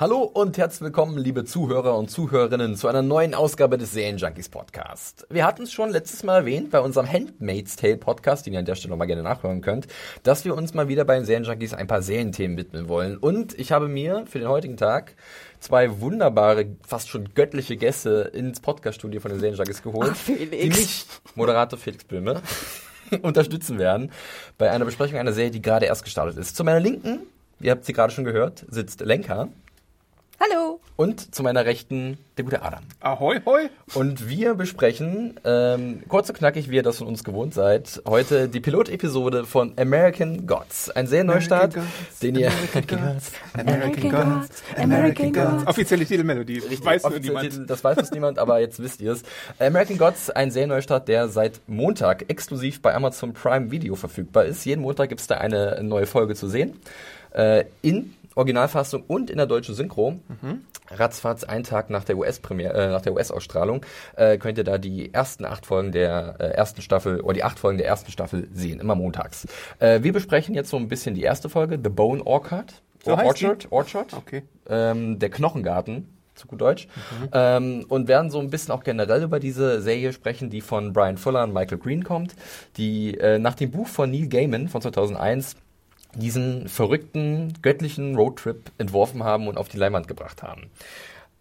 Hallo und herzlich willkommen, liebe Zuhörer und Zuhörerinnen, zu einer neuen Ausgabe des Serienjunkies Podcast. Wir hatten es schon letztes Mal erwähnt bei unserem Handmaid's Tale Podcast, den ihr an der Stelle noch mal gerne nachhören könnt, dass wir uns mal wieder bei den Serienjunkies ein paar Serienthemen widmen wollen. Und ich habe mir für den heutigen Tag zwei wunderbare, fast schon göttliche Gäste ins Podcaststudio von den Serienjunkies geholt, Ach, Felix. die mich, Moderator Felix Böhme, unterstützen werden bei einer Besprechung einer Serie, die gerade erst gestartet ist. Zu meiner Linken, ihr habt sie gerade schon gehört, sitzt Lenka. Hallo. Und zu meiner Rechten der gute Adam. Ahoi, hoi. Und wir besprechen, ähm, kurz und knackig, wie ihr das von uns gewohnt seid, heute die Pilotepisode von American Gods. Ein sehr Neustart, den ihr... American Gods, American Gods, American Gods. Offizielle Titelmelodie. Richtig, Weiß nur offiziell niemand. Titel, Das weiß uns niemand, aber jetzt wisst ihr es. American Gods, ein Serienneustart, der seit Montag exklusiv bei Amazon Prime Video verfügbar ist. Jeden Montag gibt es da eine neue Folge zu sehen. Äh, in Originalfassung und in der deutschen Synchro. Ratzfatz, einen Tag nach der US-Premiere, äh, nach der US-Ausstrahlung, äh, könnt ihr da die ersten acht Folgen der äh, ersten Staffel oder die acht Folgen der ersten Staffel sehen, immer montags. Äh, wir besprechen jetzt so ein bisschen die erste Folge, The Bone Orchard. So heißt die? Orchard, Orchard. Okay. Ähm, der Knochengarten, zu gut Deutsch. Ähm, und werden so ein bisschen auch generell über diese Serie sprechen, die von Brian Fuller und Michael Green kommt, die äh, nach dem Buch von Neil Gaiman von 2001 diesen verrückten, göttlichen Roadtrip entworfen haben und auf die Leinwand gebracht haben.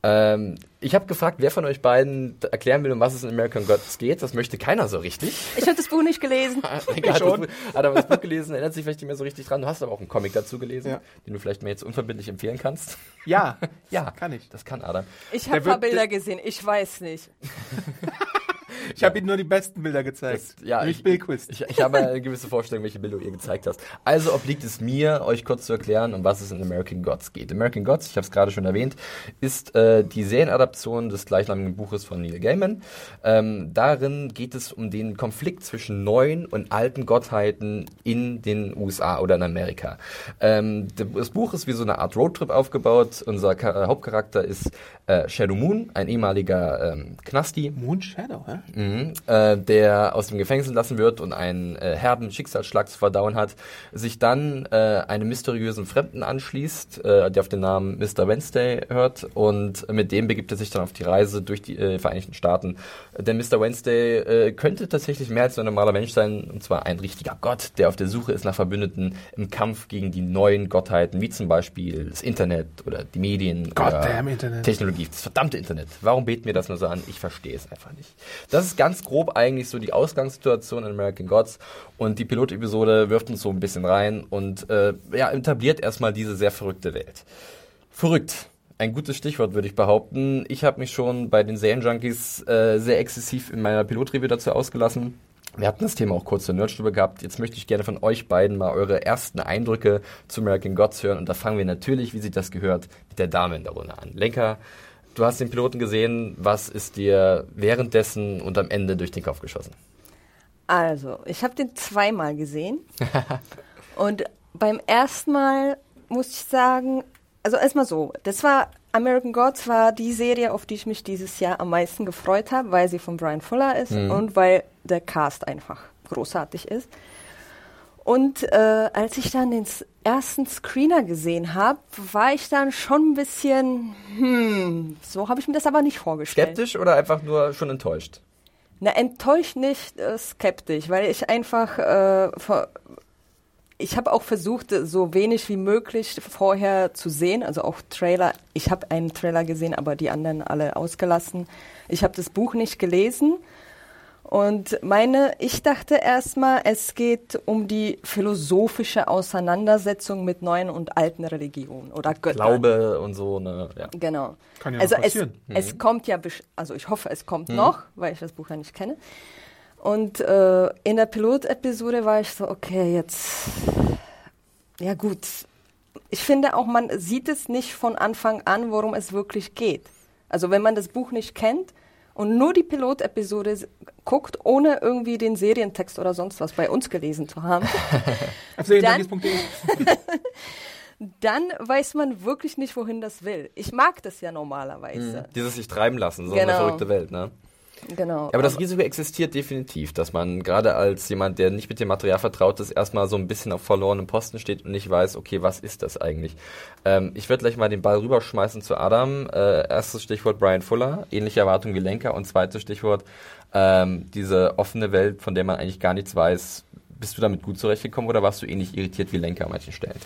Ähm, ich habe gefragt, wer von euch beiden erklären will, um was es in American Gods geht. Das möchte keiner so richtig. Ich habe das Buch nicht gelesen. Lenka hat, das, Buch- hat aber das Buch gelesen, erinnert sich vielleicht nicht mehr so richtig dran. Du hast aber auch einen Comic dazu gelesen, Ja. den du vielleicht mir jetzt unverbindlich empfehlen kannst. Ja, Ja, kann ich. Das kann Adam. Ich habe ein paar Bilder gesehen. Ich weiß nicht. Ich habe Ihnen nur die besten Bilder gezeigt. Das- ja, ich- Bill Quist. Ich, ich habe eine gewisse Vorstellung, welche Bilder du ihr gezeigt hast. Also obliegt es mir, euch kurz zu erklären, um was es in American Gods geht. American Gods, ich habe es gerade schon erwähnt, ist äh, die Serienadaption des gleichnamigen Buches von Neil Gaiman. Ähm, darin geht es um den Konflikt zwischen neuen und alten Gottheiten in den USA oder in Amerika. Ähm, das Buch ist wie so eine Art Roadtrip aufgebaut. Unser Ka Hauptcharakter ist äh, Shadow Moon, ein ehemaliger ähm, Knasti. Moon Shadow, hä? Mhm, äh, der aus dem Gefängnis entlassen wird und einen äh, herben Schicksalsschlag zu verdauen hat, sich dann äh, einem mysteriösen Fremden anschließt, äh, der auf den Namen Mr. Wednesday hört und mit dem begibt er sich dann auf die Reise durch die äh, Vereinigten Staaten. Denn Mr. Wednesday äh, könnte tatsächlich mehr als nur ein normaler Mensch sein, und zwar ein richtiger Gott, der auf der Suche ist nach Verbündeten im Kampf gegen die neuen Gottheiten, wie zum Beispiel das Internet oder die Medien Goddamn oder Internet. Technologie, das verdammte Internet. Warum beten wir das nur so an? Ich verstehe es einfach nicht. Das ist ganz grob eigentlich so die Ausgangssituation in American Gods und die Pilotepisode wirft uns so ein bisschen rein und äh, ja, etabliert erstmal diese sehr verrückte Welt. Verrückt. Ein gutes Stichwort, würde ich behaupten. Ich habe mich schon bei den Serienjunkies äh, sehr exzessiv in meiner Pilotreview dazu ausgelassen. Wir hatten das Thema auch kurz zur Nerdstube gehabt. Jetzt möchte ich gerne von euch beiden mal eure ersten Eindrücke zu American Gods hören. Und da fangen wir natürlich, wie sich das gehört, mit der Dame in der Runde an. Lenker, du hast den Piloten gesehen. Was ist dir währenddessen und am Ende durch den Kopf geschossen? Also, ich habe den zweimal gesehen. Und beim ersten Mal muss ich sagen, also erstmal so, das war American Gods war die Serie, auf die ich mich dieses Jahr am meisten gefreut habe, weil sie von Brian Fuller ist und weil der Cast einfach großartig ist. Und äh, als ich dann den ersten Screener gesehen habe, war ich dann schon ein bisschen, hm, so habe ich mir das aber nicht vorgestellt. Skeptisch oder einfach nur schon enttäuscht? Na, enttäuscht nicht, äh, skeptisch, weil ich einfach, äh, ich habe auch versucht, so wenig wie möglich vorher zu sehen, also auch Trailer. Ich habe einen Trailer gesehen, aber die anderen alle ausgelassen. Ich habe das Buch nicht gelesen Und meine, ich dachte erstmal, es geht um die philosophische Auseinandersetzung mit neuen und alten Religionen oder Göttern. Glaube und so, ne? Ja. Genau. Kann ja also es, passieren. es kommt ja, also ich hoffe, es Mhm. kommt noch, weil ich das Buch ja nicht kenne. Und äh, in der Pilotepisode war ich so, okay, jetzt, ja gut. Ich finde auch, man sieht es nicht von Anfang an, worum es wirklich geht. Also wenn man das Buch nicht kennt und nur die Pilotepisode guckt, ohne irgendwie den Serientext oder sonst was bei uns gelesen zu haben, Auf Dann- weiß man wirklich nicht, wohin das will. Ich mag das ja normalerweise. Dieses sich treiben lassen, so eine Genau. verrückte Welt, ne? Genau. Ja, aber das Risiko existiert definitiv, dass man gerade als jemand, der nicht mit dem Material vertraut ist, erstmal so ein bisschen auf verlorenem Posten steht und nicht weiß, okay, was ist das eigentlich? Ähm, ich werde gleich mal den Ball rüberschmeißen zu Adam. Äh, erstes Stichwort Brian Fuller, ähnliche Erwartungen wie Lenker und zweites Stichwort ähm, diese offene Welt, von der man eigentlich gar nichts weiß. Bist du damit gut zurechtgekommen oder warst du ähnlich irritiert wie Lenker an manchen Stellen?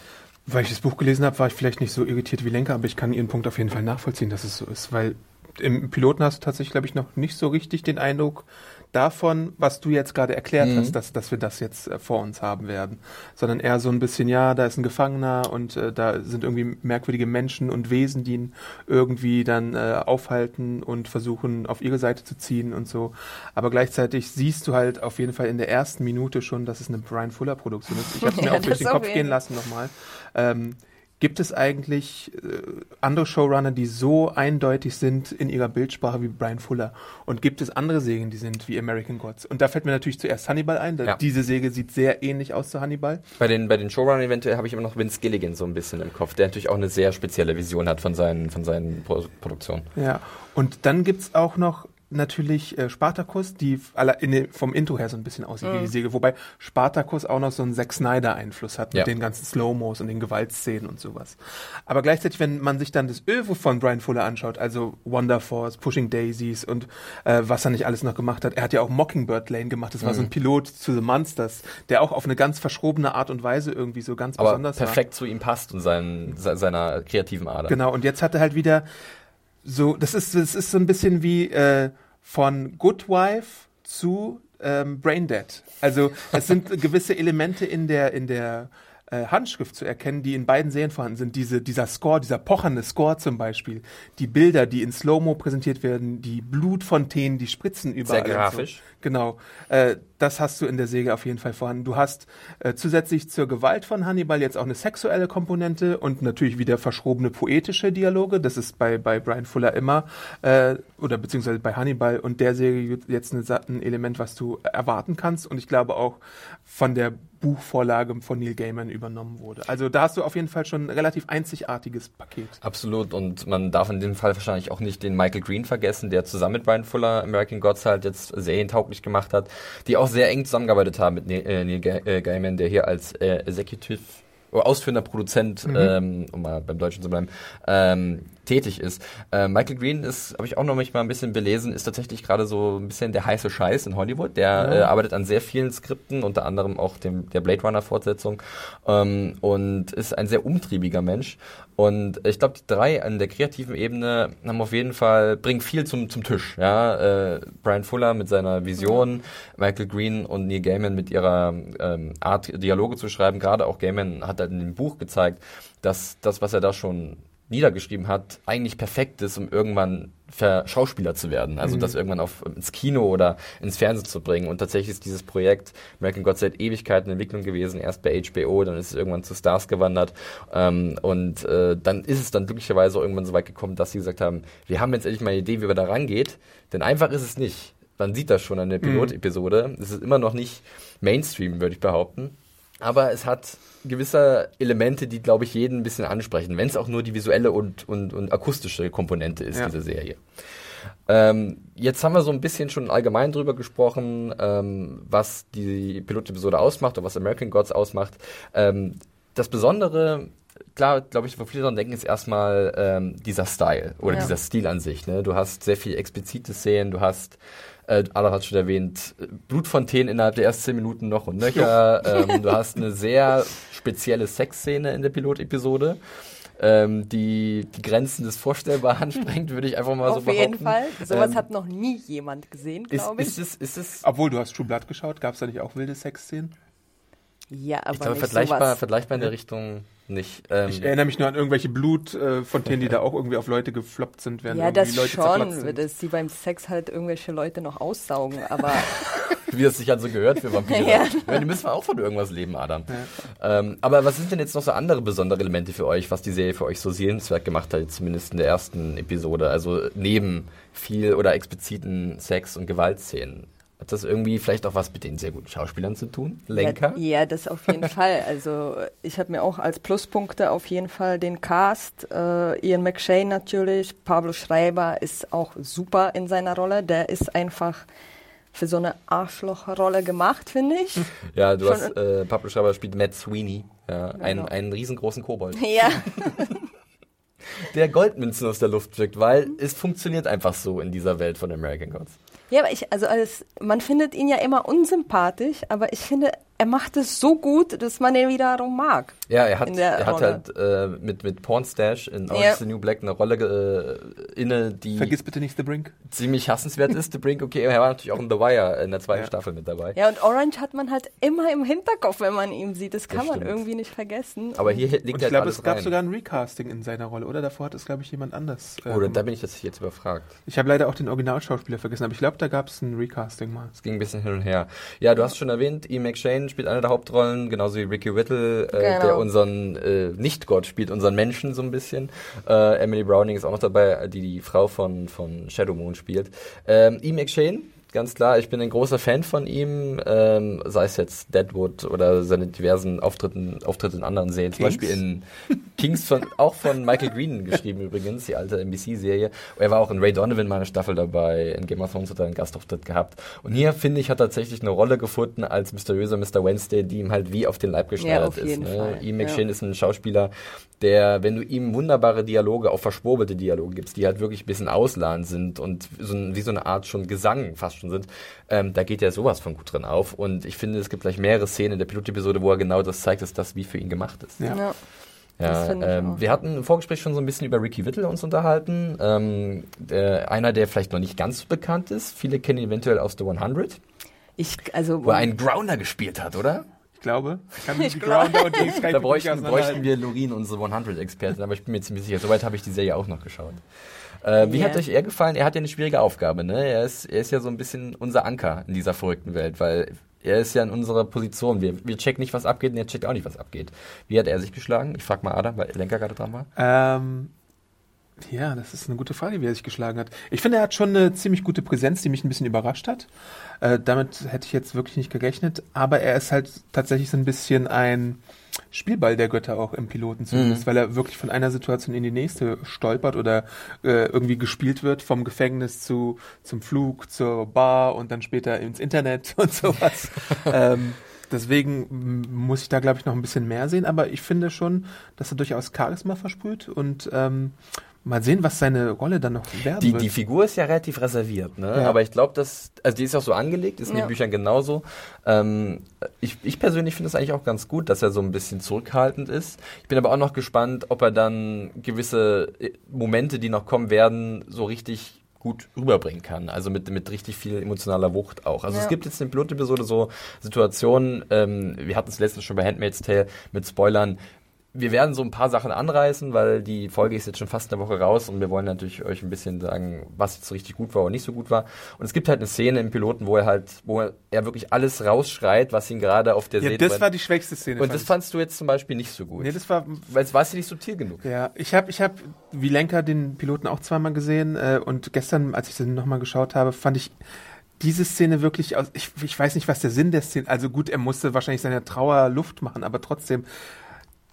Weil ich das Buch gelesen habe, war ich vielleicht nicht so irritiert wie Lenker, aber ich kann Ihren Punkt auf jeden Fall nachvollziehen, dass es so ist, weil im Piloten hast du tatsächlich, glaube ich, noch nicht so richtig den Eindruck davon, was du jetzt gerade erklärt Mhm. hast, dass, dass wir das jetzt äh, vor uns haben werden, sondern eher so ein bisschen, ja, da ist ein Gefangener und äh, da sind irgendwie merkwürdige Menschen und Wesen, die ihn irgendwie dann äh, aufhalten und versuchen, auf ihre Seite zu ziehen und so. Aber gleichzeitig siehst du halt auf jeden Fall in der ersten Minute schon, dass es eine Brian Fuller Produktion ist. Ich habe es mir Ja, auch durch den Kopf gehen lassen nochmal. Ähm, gibt es eigentlich äh, andere Showrunner, die so eindeutig sind in ihrer Bildsprache wie Brian Fuller? Und gibt es andere Serien, die sind wie American Gods? Und da fällt mir natürlich zuerst Hannibal ein. Ja. Diese Serie sieht sehr ähnlich aus zu Hannibal. Bei den, bei den Showrunnern eventuell habe ich immer noch Vince Gilligan so ein bisschen im Kopf, der natürlich auch eine sehr spezielle Vision hat von seinen, von seinen Pro Produktionen. Ja. Und dann gibt's auch noch natürlich äh, Spartacus, die in vom Intro her so ein bisschen aussieht wie die Serie, wobei Spartacus auch noch so einen Zack Snyder Einfluss hat mit Ja. den ganzen Slow-Mos und den Gewaltszenen und sowas. Aber gleichzeitig, wenn man sich dann das Öwe von Brian Fuller anschaut, also Wonder Force, Pushing Daisies und äh, was er nicht alles noch gemacht hat, er hat ja auch Mockingbird Lane gemacht, das war so ein Pilot zu The Monsters, der auch auf eine ganz verschrobene Art und Weise irgendwie so ganz Aber besonders war. perfekt zu ihm passt und seinen, se- seiner kreativen Ader. Genau, und jetzt hat er halt wieder so, das ist, das ist so ein bisschen wie äh, von Good Wife zu ähm, Braindead. Also es sind gewisse Elemente in der, in der äh, Handschrift zu erkennen, die in beiden Serien vorhanden sind. Diese, dieser Score, dieser pochernde Score zum Beispiel, die Bilder, die in Slow-Mo präsentiert werden, die Blutfontänen, die spritzen überall. und grafisch. So. Genau, äh, das hast du in der Serie auf jeden Fall vorhanden. Du hast äh, zusätzlich zur Gewalt von Hannibal jetzt auch eine sexuelle Komponente und natürlich wieder verschrobene poetische Dialoge. Das ist bei, bei Brian Fuller immer, äh, oder beziehungsweise bei Hannibal und der Serie jetzt eine, ein Element, was du erwarten kannst und ich glaube auch von der Buchvorlage von Neil Gaiman übernommen wurde. Also da hast du auf jeden Fall schon ein relativ einzigartiges Paket. Absolut. Und man darf in dem Fall wahrscheinlich auch nicht den Michael Green vergessen, der zusammen mit Brian Fuller American Gods halt jetzt serientauglich gemacht hat, die auch sehr eng zusammengearbeitet haben mit Neil, äh, äh, Gaiman, der hier als äh, Executive ausführender Produzent, ähm, um mal beim Deutschen zu bleiben, ähm, tätig ist. Äh, Michael Green ist, habe ich auch noch mich mal ein bisschen belesen, ist tatsächlich gerade so ein bisschen der heiße Scheiß in Hollywood. Der äh, arbeitet an sehr vielen Skripten, unter anderem auch dem der Blade Runner Fortsetzung ähm, und ist ein sehr umtriebiger Mensch. Und ich glaube, die drei an der kreativen Ebene haben auf jeden Fall bringen viel zum zum Tisch. Ja, äh, Brian Fuller mit seiner Vision, Michael Green und Neil Gaiman mit ihrer ähm, Art Dialoge zu schreiben. Gerade auch Gaiman hat halt in dem Buch gezeigt, dass das, was er da schon niedergeschrieben hat, eigentlich perfekt ist, um irgendwann Schauspieler zu werden. Also das irgendwann auf, ins Kino oder ins Fernsehen zu bringen. Und tatsächlich ist dieses Projekt American Gods seit Ewigkeiten in Entwicklung gewesen. Erst bei HBO, dann ist es irgendwann zu Stars gewandert. Ähm, und äh, dann ist es dann glücklicherweise irgendwann so weit gekommen, dass sie gesagt haben, wir haben jetzt endlich mal eine Idee, wie wir da rangeht. Denn einfach ist es nicht. Man sieht das schon an der Pilotepisode. Es ist immer noch nicht Mainstream, würde ich behaupten. Aber es hat gewisse Elemente, die, glaube ich, jeden ein bisschen ansprechen, wenn es auch nur die visuelle und, und, und akustische Komponente ist, Ja. diese Serie. Ähm, jetzt haben wir so ein bisschen schon allgemein drüber gesprochen, ähm, was die Pilotepisode ausmacht oder was American Gods ausmacht. Ähm, das Besondere, klar, glaube ich, wo viele dran denken, ist erstmal ähm, dieser Style oder Ja. dieser Stil an sich. Ne? Du hast sehr viel explizite Szenen, du hast Äh, Ada hat schon erwähnt, äh, Blutfontänen innerhalb der ersten zehn Minuten noch und nöcher. ähm, du hast eine sehr spezielle Sexszene in der Pilotepisode. Ähm, die die Grenzen des Vorstellbaren sprengt, würde ich einfach mal Auf so behaupten. jeden Fall. Sowas Ähm, hat noch nie jemand gesehen, Ist, glaube ich. ist, es, ist es Obwohl, du hast True Blood geschaut, gab es da nicht auch wilde Sexszenen? ja, aber ich glaube, nicht vergleichbar, sowas. vergleichbar in der Richtung nicht. Ähm, Ich erinnere mich nur an irgendwelche Blutfontänen, die da auch irgendwie auf Leute gefloppt sind, während Ja, irgendwie das Leute schon, sind. dass sie beim Sex halt irgendwelche Leute noch aussaugen, aber wie es sich halt so gehört für Vampire. Ja. ja. Die müssen auch von irgendwas leben, Adam. Ähm, aber was sind denn jetzt noch so andere besondere Elemente für euch, was die Serie für euch so sehenswert gemacht hat, zumindest in der ersten Episode? Also neben viel oder expliziten Sex- und Gewaltszenen. Hat das irgendwie vielleicht auch was mit den sehr guten Schauspielern zu tun? Lenker? Ja, ja, das auf jeden Fall. Also ich habe mir auch als Pluspunkte auf jeden Fall den Cast. Äh, Ian McShane natürlich, Pablo Schreiber ist auch super in seiner Rolle. Der ist einfach für so eine Arschlochrolle gemacht, finde ich. Ja, du Schon- hast, äh, Pablo Schreiber spielt Matt Sweeney, ja, einen, Genau. einen riesengroßen Kobold, ja, der Goldmünzen aus der Luft pflückt, weil es funktioniert einfach so in dieser Welt von American Gods. Ja, aber ich, also als, man findet ihn ja immer unsympathisch, aber ich finde, er macht es so gut, dass man ihn wiederum mag. Ja, er hat, er hat halt äh, mit, mit Pornstash in Orange Ja. is the New Black eine Rolle äh, inne, die Vergiss bitte nicht The Brink. ziemlich hassenswert ist. The Brink, okay, er war natürlich auch in The Wire in der zweiten Ja. Staffel mit dabei. Ja, und Orange hat man halt immer im Hinterkopf, wenn man ihn sieht. Das kann Das man stimmt. irgendwie nicht vergessen. Aber hier liegt Und ich halt glaube, es gab rein. sogar ein Recasting in seiner Rolle, oder? Davor hat es, glaube ich, jemand anders. äh, Oder da gemacht. bin ich jetzt, jetzt überfragt. ich habe leider auch den Originalschauspieler vergessen, aber ich glaube, da gab es ein Recasting mal. Es ging ein bisschen hin und her. Ja, du hast schon erwähnt, McShane spielt eine der Hauptrollen, genauso wie Ricky Whittle, äh, Genau. der unseren äh, Nicht-Gott spielt, unseren Menschen so ein bisschen. Äh, Emily Browning ist auch noch dabei, die die Frau von, von Shadow Moon spielt. Ähm, Ian McShane, ganz klar, ich bin ein großer Fan von ihm, ähm, sei es jetzt Deadwood oder seine diversen Auftritten, Auftritte in anderen Serien, zum Kings? Beispiel in Kings, von, auch von Michael Green geschrieben übrigens, die alte NBC-Serie. Er war auch in Ray Donovan mal eine Staffel dabei, in Game of Thrones hat er einen Gastauftritt gehabt. Und hier, finde ich, hat er tatsächlich eine Rolle gefunden als mysteriöser Mr. Wednesday, die ihm halt wie auf den Leib geschneidert auf ist. Ne? Ian ja. McShane ist ein Schauspieler, der, wenn du ihm wunderbare Dialoge, auch verschwurbelte Dialoge gibst, die halt wirklich ein bisschen ausladend sind und so wie so eine Art schon Gesang fast schon sind, ähm, da geht er sowas von gut drin auf. Und ich finde, es gibt gleich mehrere Szenen in der Pilotepisode, wo er genau das zeigt, dass das wie für ihn gemacht ist. Ja. ja. Ja, ähm, wir hatten im Vorgespräch schon so ein bisschen über Ricky Whittle uns unterhalten. Ähm, der, einer, der vielleicht noch nicht ganz so bekannt ist. Viele kennen ihn eventuell aus The 100, Ich, also, wo er einen Grounder gespielt hat, oder? Ich glaube, ich kann Ich die glaub- Grounder und die Da bräuchten, bräuchten wir Lorin, unsere 100-Expertin, aber ich bin mir ziemlich sicher. Soweit habe ich die Serie auch noch geschaut. Äh, wie Ja. hat euch er gefallen? Er hat ja eine schwierige Aufgabe, ne? Er ist, er ist ja so ein bisschen unser Anker in dieser verrückten Welt, weil er ist ja in unserer Position. Wir, wir checken nicht, was abgeht und er checkt auch nicht, was abgeht. Wie hat er sich geschlagen? Ich frage mal Adam, weil Lenker gerade dran war. Ähm, ja, das ist eine gute Frage, wie er sich geschlagen hat. Ich finde, er hat schon eine ziemlich gute Präsenz, die mich ein bisschen überrascht hat. Äh, damit hätte ich jetzt wirklich nicht gerechnet. Aber er ist halt tatsächlich so ein bisschen ein Spielball der Götter auch im Piloten zumindest, weil er wirklich von einer Situation in die nächste stolpert oder äh, irgendwie gespielt wird, vom Gefängnis zu zum Flug, zur Bar und dann später ins Internet und sowas. ähm, deswegen muss ich da, glaube ich, noch ein bisschen mehr sehen. Aber ich finde schon, dass er durchaus Charisma versprüht und ähm, mal sehen, was seine Rolle dann noch werden Die, wird. die Figur ist ja relativ reserviert, ne? Ja. Aber ich glaube, dass, also die ist auch so angelegt, ist in Ja. den Büchern genauso. Ähm, ich, ich persönlich finde es eigentlich auch ganz gut, dass er so ein bisschen zurückhaltend ist. Ich bin aber auch noch gespannt, ob er dann gewisse äh, Momente, die noch kommen werden, so richtig gut rüberbringen kann. Also mit, mit richtig viel emotionaler Wucht auch. Also Ja. es gibt jetzt in der Pilotepisode so Situationen, ähm, wir hatten es letztens schon bei Handmaid's Tale mit Spoilern, wir werden so ein paar Sachen anreißen, weil die Folge ist jetzt schon fast eine Woche raus und wir wollen natürlich euch ein bisschen sagen, was jetzt so richtig gut war und nicht so gut war. Und es gibt halt eine Szene im Piloten, wo er halt, wo er wirklich alles rausschreit, was ihn gerade auf der ja, See das war die schwächste Szene. Und fand das ich. fandst du jetzt zum Beispiel nicht so gut. nee, das war weil es war ja nicht subtil genug. Ja, ich habe ich hab wie Lenker den Piloten auch zweimal gesehen äh, und gestern, als ich den nochmal geschaut habe, fand ich diese Szene wirklich aus. Ich, ich weiß nicht, was der Sinn der Szene. Also gut, er musste wahrscheinlich seine Trauer Luft machen, aber trotzdem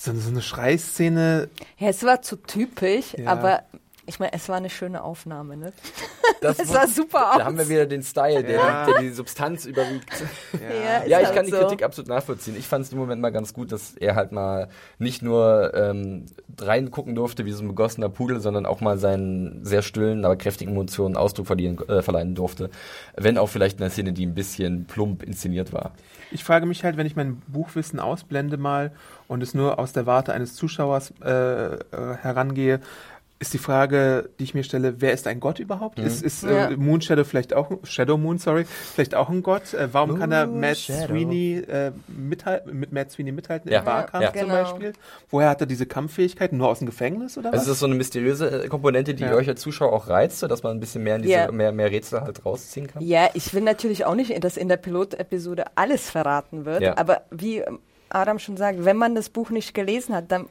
so, so eine Schreiszene. ja, es war zu typisch, Ja. aber Ich meine, es war eine schöne Aufnahme, ne? Das Es sah super aus. Da haben wir wieder den Style, der, Ja. der die Substanz überwiegt. Ja, ist Ja, ich halt kann die so. Kritik absolut nachvollziehen. Ich fand es im Moment mal ganz gut, dass er halt mal nicht nur ähm, reingucken durfte wie so ein begossener Pudel, sondern auch mal seinen sehr stillen, aber kräftigen Emotionen Ausdruck verlieren, äh, verleihen durfte. Wenn auch vielleicht in einer Szene, die ein bisschen plump inszeniert war. Ich frage mich halt, wenn ich mein Buchwissen ausblende mal und es nur aus der Warte eines Zuschauers äh, äh, herangehe, ist die Frage, die ich mir stelle, wer ist ein Gott überhaupt? Mhm. Ist, ist Ja. äh, Moon Shadow vielleicht auch, Shadow Moon, sorry, vielleicht auch ein Gott? Äh, warum kann er Moon Matt Shadow. Sweeney äh, mithalten, mit Matt Sweeney mithalten Ja. im Barkampf Ja. zum Genau. Beispiel? Woher hat er diese Kampffähigkeiten? Nur aus dem Gefängnis oder Also was? ist das so eine mysteriöse äh, Komponente, die Ja. euch als Zuschauer auch reizt, so dass man ein bisschen mehr in diese Ja. mehr, mehr Rätsel halt rausziehen kann? Ja, ich will natürlich auch nicht, dass in der Pilotepisode alles verraten wird, Ja. aber wie Adam schon sagt, wenn man das Buch nicht gelesen hat dann,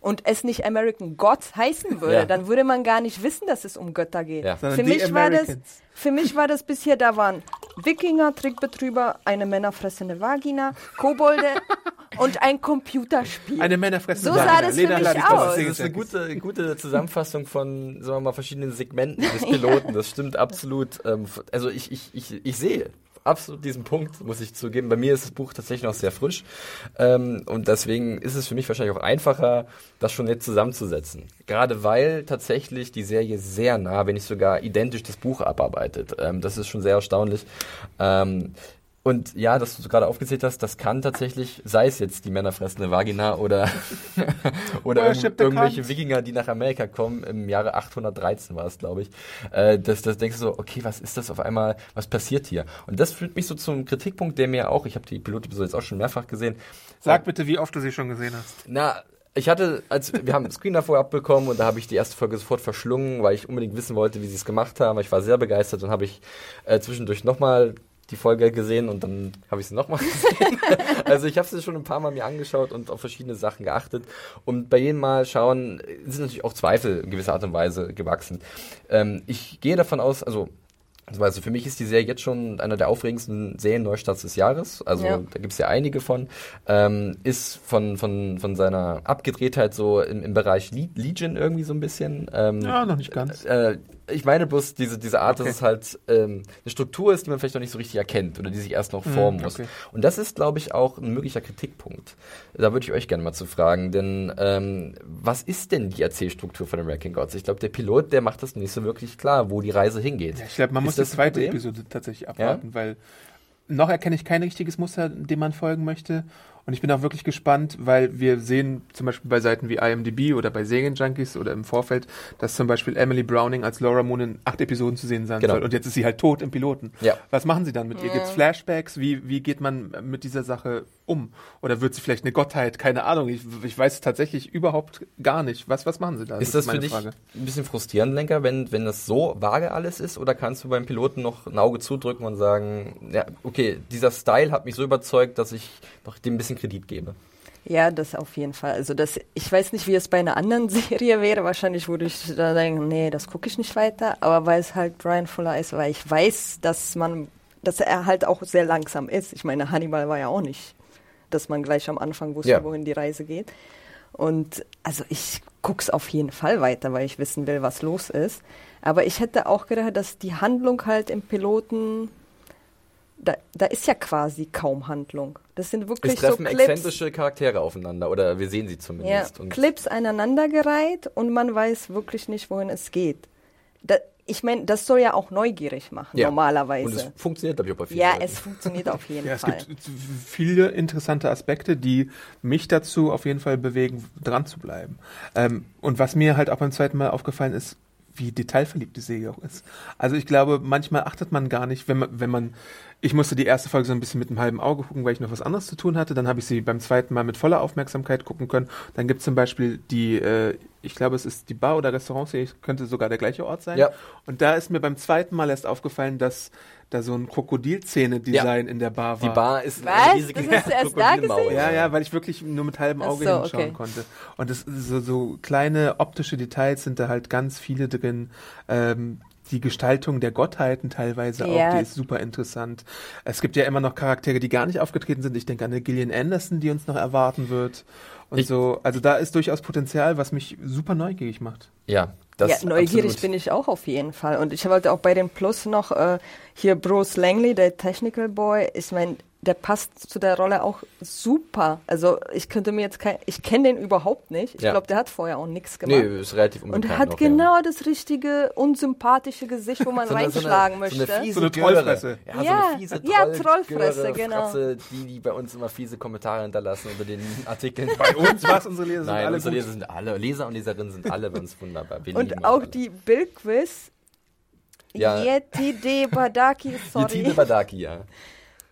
und es nicht American Gods heißen würde, Ja. dann würde man gar nicht wissen, dass es um Götter geht. Ja. Für, mich war das, für mich war das bisher, da waren Wikinger, Trickbetrüber, eine männerfressende Vagina, Kobolde und ein Computerspiel. Eine männerfressende So sah Vagina. das für Lena mich Ladi, aus. Das ist eine gute, gute Zusammenfassung von, sagen wir mal, verschiedenen Segmenten des Piloten. Das stimmt absolut. Ähm, also ich, ich, ich, ich sehe absolut diesen Punkt, muss ich zugeben. Bei mir ist das Buch tatsächlich noch sehr frisch. Ähm, und deswegen ist es für mich wahrscheinlich auch einfacher, das schon jetzt zusammenzusetzen. Gerade weil tatsächlich die Serie sehr nah, wenn nicht sogar identisch das Buch abarbeitet. Ähm, das ist schon sehr erstaunlich. Ähm, und ja, dass du gerade aufgezählt hast, das kann tatsächlich, sei es jetzt die männerfressende Vagina oder, oder irgend- the irgendwelche Cunt. Wikinger, die nach Amerika kommen, im Jahre 813 war es, glaube ich. Äh, das, das denkst du so, okay, was ist das auf einmal, was passiert hier? Und das führt mich so zum Kritikpunkt, der mir auch, ich habe die Pilotepisode jetzt auch schon mehrfach gesehen, Sag bitte, wie oft du sie schon gesehen hast. na, ich hatte, als wir haben einen Screen davor abbekommen und da habe ich die erste Folge sofort verschlungen, weil ich unbedingt wissen wollte, wie sie es gemacht haben. Ich war sehr begeistert und habe ich äh, zwischendurch nochmal die Folge gesehen und dann habe ich sie nochmal gesehen. also ich habe sie schon ein paar Mal mir angeschaut und auf verschiedene Sachen geachtet. Und bei jedem Mal schauen äh, sind natürlich auch Zweifel in gewisser Art und Weise gewachsen. Ähm, ich gehe davon aus, also also für mich ist die Serie jetzt schon einer der aufregendsten Serienneustarts des Jahres. Also Ja. da gibt's ja einige von. Ähm, ist von, von, von seiner Abgedrehtheit so im, im Bereich Le Legion irgendwie so ein bisschen. Ähm, Ja, noch nicht ganz. äh, ich meine bloß diese, diese Art, Okay. dass es halt ähm, eine Struktur ist, die man vielleicht noch nicht so richtig erkennt oder die sich erst noch formen muss. Mhm, okay. Und das ist, glaube ich, auch ein möglicher Kritikpunkt. Da würde ich euch gerne mal zu fragen, denn ähm, was ist denn die Erzählstruktur von American Gods? Ich glaube, der Pilot, der macht das nicht so wirklich klar, wo die Reise hingeht. Ja, ich glaube, man Ist muss die das ein zweite? Episode tatsächlich abwarten, weil noch erkenne ich kein richtiges Muster, dem man folgen möchte. Und ich bin auch wirklich gespannt, weil wir sehen zum Beispiel bei Seiten wie IMDb oder bei Serienjunkies oder im Vorfeld, dass zum Beispiel Emily Browning als Laura Moon in acht Episoden zu sehen sein Genau. soll. Und jetzt ist sie halt tot im Piloten. Ja. Was machen sie dann mit ihr? Gibt's Flashbacks? Wie, wie geht man mit dieser Sache um? Oder wird sie vielleicht eine Gottheit? Keine Ahnung. Ich, ich weiß es tatsächlich überhaupt gar nicht. Was, was machen sie da? Ist das für meine dich Frage. ein bisschen frustrierend, Lenker, wenn, wenn das so vage alles ist? Oder kannst du beim Piloten noch ein Auge zudrücken und sagen, ja, okay, dieser Style hat mich so überzeugt, dass ich noch dem ein bisschen Kredit gebe? Ja, das auf jeden Fall. Also das, ich weiß nicht, wie es bei einer anderen Serie wäre. Wahrscheinlich würde ich da denken, nee, das gucke ich nicht weiter. Aber weil es halt Brian Fuller ist, weil ich weiß, dass man, dass er halt auch sehr langsam ist. Ich meine, Hannibal war ja auch nicht, dass man gleich am Anfang wusste, Ja. wohin die Reise geht. Und also ich guck's auf jeden Fall weiter, weil ich wissen will, was los ist. Aber ich hätte auch gedacht, dass die Handlung halt im Piloten, da, da ist ja quasi kaum Handlung. Das sind wirklich Es so treffen Clips. exzentrische Charaktere aufeinander oder wir sehen sie Ja, zumindest. Und Clips aneinandergereiht und man weiß wirklich nicht, wohin es geht. Da, ich meine, das soll ja auch neugierig machen, Ja. normalerweise. Und es funktioniert, glaube ich, auch bei vielen ja, Leuten. es funktioniert auf jeden Ja, es Fall. gibt viele interessante Aspekte, die mich dazu auf jeden Fall bewegen, dran zu bleiben. Ähm, und was mir halt auch beim zweiten Mal aufgefallen ist, wie detailverliebt die Serie auch ist. Also ich glaube, manchmal achtet man gar nicht, wenn man, wenn man, ich musste die erste Folge so ein bisschen mit einem halben Auge gucken, weil ich noch was anderes zu tun hatte. Dann habe ich sie beim zweiten Mal mit voller Aufmerksamkeit gucken können. Dann gibt es zum Beispiel die, äh, ich glaube, es ist die Bar oder Restaurant, könnte sogar der gleiche Ort sein. Ja. Und da ist mir beim zweiten Mal erst aufgefallen, dass da so ein Krokodilzähne-Design in der Bar war. Die Bar ist Was? eine riesige Das hast du erst da Krokodilmauer. gesehen? Ja, ja, weil ich wirklich nur mit halbem Auge so, hinschauen okay. konnte. Und das so, so kleine optische Details sind da halt ganz viele drin, ähm, die Gestaltung der Gottheiten teilweise Ja. auch, die ist super interessant. Es gibt ja immer noch Charaktere, die gar nicht aufgetreten sind. Ich denke an eine Gillian Anderson, die uns noch erwarten wird. Und Ich- so, also da ist durchaus Potenzial, was mich super neugierig macht. Ja, das ja, neugierig absolut. bin ich auch auf jeden Fall. Und ich wollte auch bei den Plus noch äh, hier Bruce Langley, der Technical Boy. Ich meine, der passt zu der Rolle auch super. Also ich könnte mir jetzt kein, ich kenne den überhaupt nicht. Ich Ja. glaube, der hat vorher auch nichts gemacht. Nee, ist relativ und unbekannt hat noch, genau das richtige unsympathische Gesicht, wo man So eine- reinschlagen so eine, möchte. So eine, fiese So eine. Trollfresse. Ja, so Ja, eine fiese ja, Troll- Trollfresse, Göre, genau. Fratze, die, die bei uns immer fiese Kommentare hinterlassen unter den Artikeln. Bei uns war es unsere Leser sind Nein, alle unsere gut. Leser sind alle, Leser und Leserinnen sind alle bei uns wunderbar. Wir und auch alle. die Bill Quiz. Ja. Yeti de Badaki, sorry. Yetine Badaki, ja.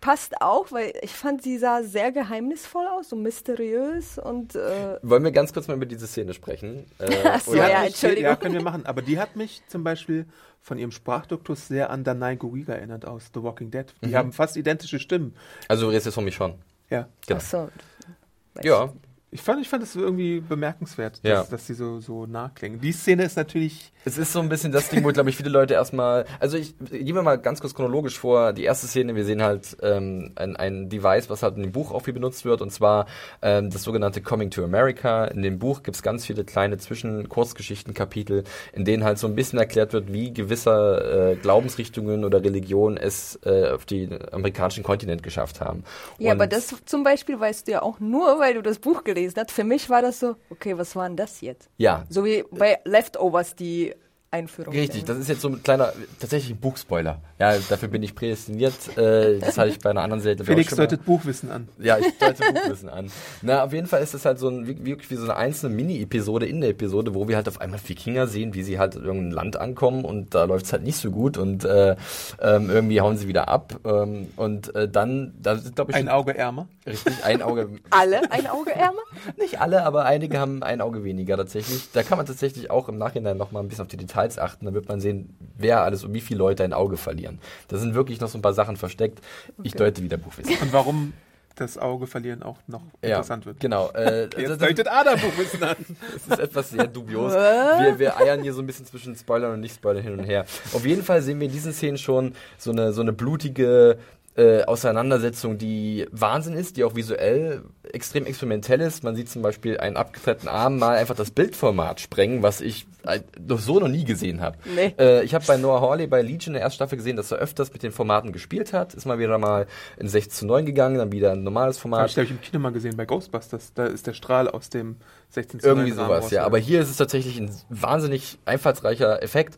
Passt auch, weil ich fand, sie sah sehr geheimnisvoll aus, so mysteriös und äh, Wollen wir ganz kurz mal über diese Szene sprechen? Äh, Die ja, mich, Entschuldigung. Ja, können wir machen. Aber die hat mich zum Beispiel von ihrem Sprachduktus sehr an Danai Guriga erinnert aus The Walking Dead. Die Mhm. haben fast identische Stimmen. Also du redest jetzt von mich schon. Ja. Genau. ach so. Ja, Ich fand, ich fand es irgendwie bemerkenswert, dass, Ja. dass sie so, so nah klingen. Die Szene ist natürlich. Es ist so ein bisschen das Ding, wo, glaube ich, viele Leute erstmal. Also ich gehen wir mal ganz kurz chronologisch vor. Die erste Szene, wir sehen halt ähm, ein, ein Device, was halt in dem Buch auch viel benutzt wird, und zwar ähm, das sogenannte Coming to America. In dem Buch gibt es ganz viele kleine Zwischen-Kurzgeschichten-Kapitel, in denen halt so ein bisschen erklärt wird, wie gewisse äh, Glaubensrichtungen oder Religionen es äh, auf den amerikanischen Kontinent geschafft haben. Ja, Und- aber das zum Beispiel weißt du ja auch nur, weil du das Buch gelesen hast. Für mich war das so, okay, was war denn das jetzt? Ja, So wie bei Leftovers die Einführung. Richtig, das ist jetzt so ein kleiner, tatsächlich ein Buchspoiler. Ja, dafür bin ich prädestiniert. Äh, das hatte ich bei einer anderen Serie. Felix deutet Buchwissen an. Ja, ich deute Buchwissen an. Na, auf jeden Fall ist es halt so ein, wie- wirklich wie so eine einzelne Mini-Episode in der Episode, wo wir halt auf einmal Wikinger sehen, wie sie halt in irgendein Land ankommen und da läuft's halt nicht so gut und äh, ähm, irgendwie hauen sie wieder ab. Ähm, und äh, dann, da ist, glaube ich, Ein Auge ärmer. richtig ein Auge. Alle ein Auge ärmer? Nicht alle, aber einige haben ein Auge weniger tatsächlich. Da kann man tatsächlich auch im Nachhinein noch mal ein bisschen auf die Details achten. Da wird man sehen, wer alles und wie viele Leute ein Auge verlieren. Da sind wirklich noch so ein paar Sachen versteckt. Ich deute wieder Buchwissen. Und warum das Auge verlieren auch noch interessant wird. Genau. Äh, das, Jetzt deutet Ada Buchwissen an. das ist etwas sehr dubios. Wir, wir eiern hier so ein bisschen zwischen Spoilern und Nicht-Spoilern hin und her. Auf jeden Fall sehen wir in diesen Szenen schon so eine, so eine blutige äh, Auseinandersetzung, die Wahnsinn ist, die auch visuell extrem experimentell ist. Man sieht zum Beispiel einen abgetrennten Arm mal einfach das Bildformat sprengen, was ich äh, noch so noch nie gesehen habe. Nee. Äh, ich habe bei Noah Hawley bei Legion in der ersten Staffel gesehen, dass er öfters mit den Formaten gespielt hat. Ist mal wieder mal in 16 zu 9 gegangen, dann wieder ein normales Format. ich, glaube ich, im Kino mal gesehen bei Ghostbusters. Da ist der Strahl aus dem 16 zu Irgendwie 9 Rahmen sowas, ja. Aber hier ist es tatsächlich ein wahnsinnig einfallsreicher Effekt.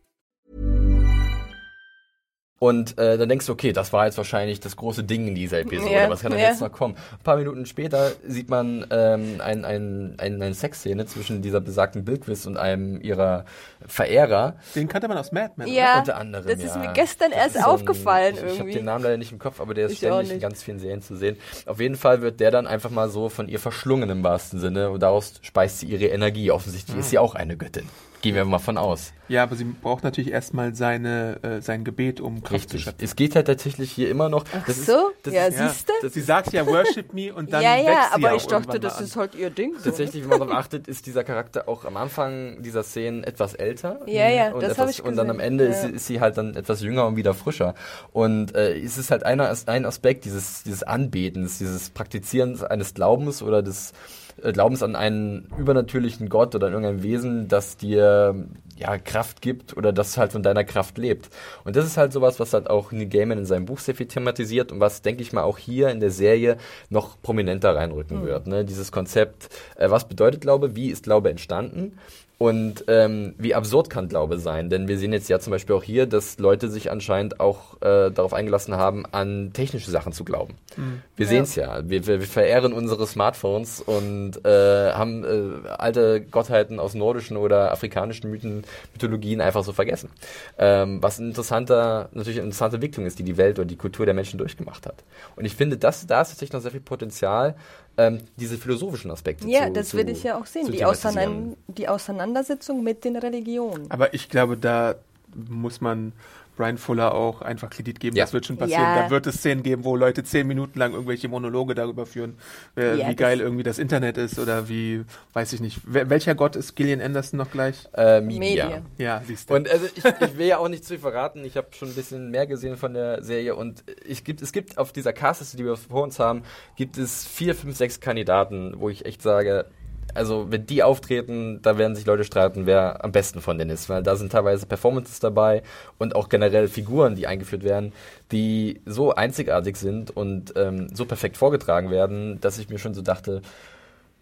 Und äh, dann denkst du, okay, das war jetzt wahrscheinlich das große Ding in dieser Episode. Ja, Was kann denn ja. jetzt noch kommen? Ein paar Minuten später sieht man ähm, ein, ein, ein, eine Sexszene zwischen dieser besagten Bildquiz und einem ihrer Verehrer. Den kannte man aus Mad Men. oder? Ja, Unter anderem, das ist ja. mir gestern Das erst so ein- aufgefallen ich, Ich habe irgendwie. den Namen leider nicht im Kopf, aber der ist Ich ständig in ganz vielen Serien zu sehen. Auf jeden Fall wird der dann einfach mal so von ihr verschlungen im wahrsten Sinne und daraus speist sie ihre Energie. Offensichtlich ist sie auch eine Göttin. Gehen wir mal von aus. Ja, aber sie braucht natürlich erstmal seine, äh, sein Gebet, um Kraft zu Richtig. schöpfen. Es geht halt tatsächlich hier immer noch. Ach das ist- so? das ja, ist, siehst du? Sie sagt ja, worship me und dann Ja, wächst ja, sie aber auch ich dachte, das an. ist halt ihr Ding. So. Tatsächlich, wenn man darauf achtet, ist dieser Charakter auch am Anfang dieser Szenen etwas älter. Ja, ja, und das etwas, hab ich Und dann am gesehen. Ende Ja. ist, sie- ist sie halt dann etwas jünger und wieder frischer. Und äh, es ist halt einer, ist ein Aspekt dieses, dieses Anbetens, dieses Praktizierens eines Glaubens oder des äh, Glaubens an einen übernatürlichen Gott oder an irgendein Wesen, das dir ja, Kraft gibt oder das halt von deiner Kraft lebt. Und das ist halt sowas, was halt auch Neil Gaiman in seinem Buch sehr viel thematisiert und was, denke ich mal, auch hier in der Serie noch prominenter reinrücken wird. Ne? Dieses Konzept, äh, was bedeutet Glaube, wie ist Glaube entstanden? Und ähm, wie absurd kann Glaube sein? Denn wir sehen jetzt ja zum Beispiel auch hier, dass Leute sich anscheinend auch äh, darauf eingelassen haben, an technische Sachen zu glauben. Mhm. Wir ja. sehen es ja. Wir, wir, wir, verehren unsere Smartphones und äh, haben äh, alte Gottheiten aus nordischen oder afrikanischen Mythen, Mythologien einfach so vergessen. Ähm, was ein interessanter, natürlich eine interessante Entwicklung ist, die die Welt oder die Kultur der Menschen durchgemacht hat. Und ich finde, das, da ist tatsächlich noch sehr viel Potenzial, ähm, diese philosophischen Aspekte ja, zu Ja, das will ich ja auch sehen, die, Auseinander die Auseinandersetzung mit den Religionen. Aber ich glaube, da muss man Brian Fuller auch einfach Kredit geben. Ja. Das wird schon passieren. Ja. Da wird es Szenen geben, wo Leute zehn Minuten lang irgendwelche Monologe darüber führen, äh, ja, wie geil irgendwie das Internet ist oder wie, weiß ich nicht. Welcher Gott ist Gillian Anderson noch gleich? Äh, Media. Media. Ja, siehst du. Und also ich, ich will ja auch nicht zu viel verraten. Ich habe schon ein bisschen mehr gesehen von der Serie und ich gibt, es gibt auf dieser Castliste, die wir vor uns haben, gibt es vier, fünf, sechs Kandidaten, wo ich echt sage, also wenn die auftreten, da werden sich Leute streiten, wer am besten von denen ist, weil da sind teilweise Performances dabei und auch generell Figuren, die eingeführt werden, die so einzigartig sind und ähm, so perfekt vorgetragen werden, dass ich mir schon so dachte,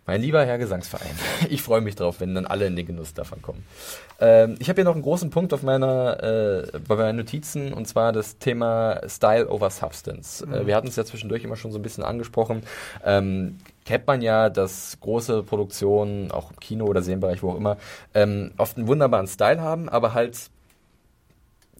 mein lieber Herr Gesangsverein, ich freue mich drauf, wenn dann alle in den Genuss davon kommen. Ähm, ich habe hier noch einen großen Punkt auf meiner, äh, bei meinen Notizen und zwar das Thema Style over Substance. Mhm. Äh, wir hatten es ja zwischendurch immer schon so ein bisschen angesprochen. Ähm, kennt man ja, dass große Produktionen, auch im Kino oder Serienbereich, wo auch immer, ähm, oft einen wunderbaren Style haben, aber halt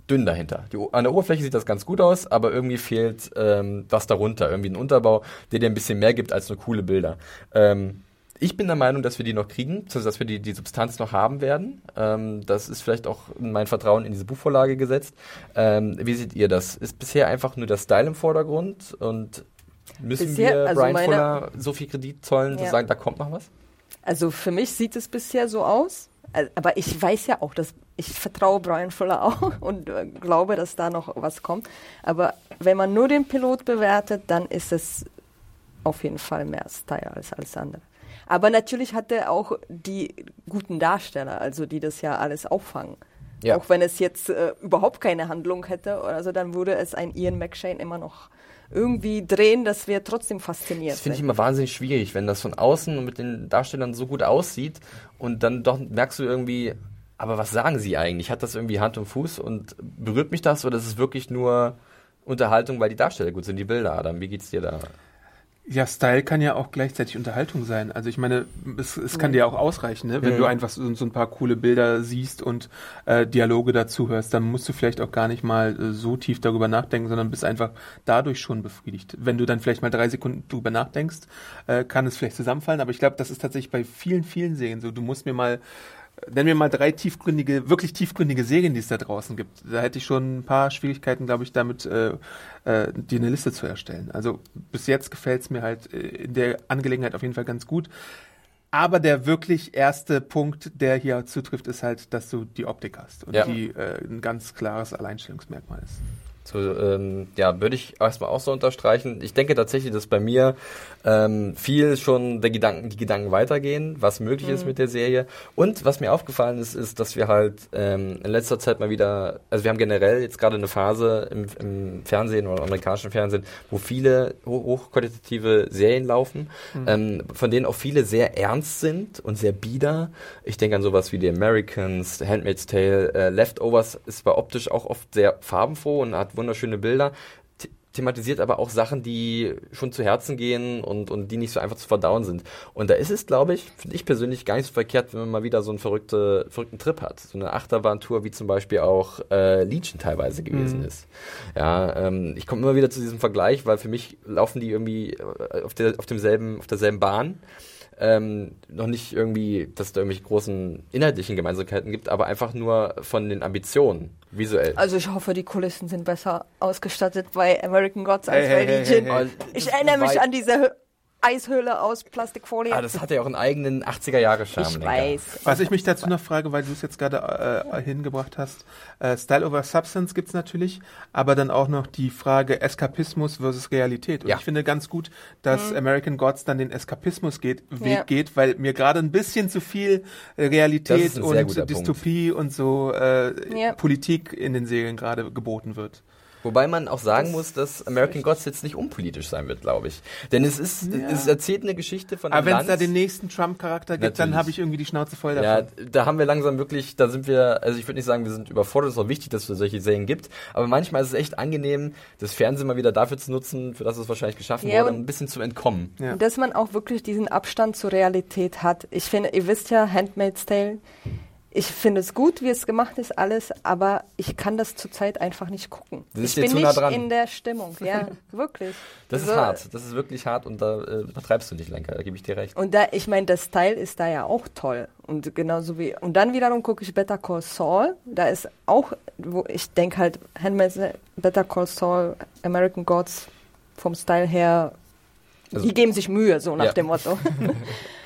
dünn dahinter. Die, an der Oberfläche sieht das ganz gut aus, aber irgendwie fehlt ähm, was darunter. Irgendwie ein Unterbau, der dir ein bisschen mehr gibt als nur coole Bilder. Ähm, ich bin der Meinung, dass wir die noch kriegen, dass wir die, die Substanz noch haben werden. Ähm, das ist vielleicht auch mein Vertrauen in diese Buchvorlage gesetzt. Ähm, wie seht ihr das? Ist bisher einfach nur der Style im Vordergrund und müssen bisher, wir also Brian meine, Fuller so viel Kredit zollen, ja. zu sagen, da kommt noch was? Also für mich sieht es bisher so aus. Aber ich weiß ja auch, dass ich vertraue Brian Fuller auch und äh, glaube, dass da noch was kommt. Aber wenn man nur den Pilot bewertet, dann ist es auf jeden Fall mehr Style als alles andere. Aber natürlich hat er auch die guten Darsteller, also die das ja alles auffangen. Ja. Auch wenn es jetzt äh, überhaupt keine Handlung hätte, also dann würde es ein Ian McShane immer noch irgendwie drehen, dass wir trotzdem fasziniert Das finde ich immer wahnsinnig schwierig, wenn das von außen und mit den Darstellern so gut aussieht und dann doch merkst du irgendwie, aber was sagen sie eigentlich? Hat das irgendwie Hand und Fuß und berührt mich das oder ist es wirklich nur Unterhaltung, weil die Darsteller gut sind, die Bilder, Adam? Wie geht's dir da? Ja, Style kann ja auch gleichzeitig Unterhaltung sein. Also ich meine, es, es kann dir auch ausreichen, ne? wenn mhm. du einfach so, so, ein paar coole Bilder siehst und äh, Dialoge dazu hörst, dann musst du vielleicht auch gar nicht mal äh, so tief darüber nachdenken, sondern bist einfach dadurch schon befriedigt. Wenn du dann vielleicht mal drei Sekunden drüber nachdenkst, äh, kann es vielleicht zusammenfallen. Aber ich glaube, das ist tatsächlich bei vielen, vielen Serien so. Du musst mir mal Nenn mir mal drei tiefgründige, wirklich tiefgründige Serien, die es da draußen gibt. Da hätte ich schon ein paar Schwierigkeiten, glaube ich, damit äh, äh, dir eine Liste zu erstellen. Also bis jetzt gefällt es mir halt äh, in der Angelegenheit auf jeden Fall ganz gut. Aber der wirklich erste Punkt, der hier zutrifft, ist halt, dass du die Optik hast und ja. die äh, ein ganz klares Alleinstellungsmerkmal ist. So, ähm, ja, würde ich erstmal auch so unterstreichen. Ich denke tatsächlich, dass bei mir ähm, viel schon der Gedanken, die Gedanken weitergehen, was möglich mhm. ist mit der Serie. Und was mir aufgefallen ist, ist, dass wir halt ähm, in letzter Zeit mal wieder, also wir haben generell jetzt gerade eine Phase im, im Fernsehen oder amerikanischen Fernsehen, wo viele hoch hochqualitative Serien laufen, mhm. ähm, von denen auch viele sehr ernst sind und sehr bieder. Ich denke an sowas wie The Americans, Handmaid's Tale, äh, Leftovers ist zwar optisch auch oft sehr farbenfroh und hat wunderschöne Bilder, thematisiert aber auch Sachen, die schon zu Herzen gehen und, und die nicht so einfach zu verdauen sind. Und da ist es, glaube ich, finde ich persönlich gar nicht so verkehrt, wenn man mal wieder so einen verrückte, verrückten Trip hat. So eine Achterbahntour, wie zum Beispiel auch äh, Legion teilweise gewesen mhm. ist. Ja, ähm, ich komme immer wieder zu diesem Vergleich, weil für mich laufen die irgendwie äh, auf, der, auf, demselben, auf derselben Bahn ähm, noch nicht irgendwie, dass es da irgendwelche großen inhaltlichen Gemeinsamkeiten gibt, aber einfach nur von den Ambitionen visuell. Also ich hoffe, die Kulissen sind besser ausgestattet bei American Gods als hey, bei Legion. Hey, hey, ich erinnere mich an diese Eishöhle aus Plastikfolie. Ah, das hat ja auch einen eigenen 80er Jahre Charme. Ich weiß. Was ich mich dazu noch frage, weil du es jetzt gerade äh, hingebracht hast, äh, Style over Substance gibt's natürlich, aber dann auch noch die Frage Eskapismus versus Realität. Und ja. ich finde ganz gut, dass mhm. American Gods dann den Eskapismus geht, Weg ja. geht, weil mir gerade ein bisschen zu viel Realität und Dystopie Punkt. und so äh, ja. Politik in den Serien gerade geboten wird. Wobei man auch sagen muss, dass American Gods jetzt nicht unpolitisch sein wird, glaube ich. Denn es ist, es erzählt eine Geschichte von einem Aber wenn es da den nächsten Trump-Charakter gibt, dann habe ich irgendwie die Schnauze voll Ja, davon. da haben wir langsam wirklich, da sind wir, also ich würde nicht sagen, wir sind überfordert, es ist auch wichtig, dass es solche Serien gibt, aber manchmal ist es echt angenehm, das Fernsehen mal wieder dafür zu nutzen, für das es wahrscheinlich geschaffen Ja, wurde, um ein bisschen zu entkommen. Ja. Und dass man auch wirklich diesen Abstand zur Realität hat. Ich finde, ihr wisst ja, Handmaid's Tale, ich finde es gut, wie es gemacht ist, alles, aber ich kann das zurzeit einfach nicht gucken. Das ist ich bin zu nah nicht dran. in der Stimmung, ja, wirklich. Das ist Also, hart, das ist wirklich hart und da äh, übertreibst du nicht, Lenker, da gebe ich dir recht. Und da, ich meine, das Style ist da ja auch toll. Und genauso wie, und dann wiederum gucke ich Better Call Saul. Da ist auch, wo ich denke halt, Handmaid's Better Call Saul, American Gods vom Style her, Also- die geben sich Mühe, so nach Ja. dem Motto.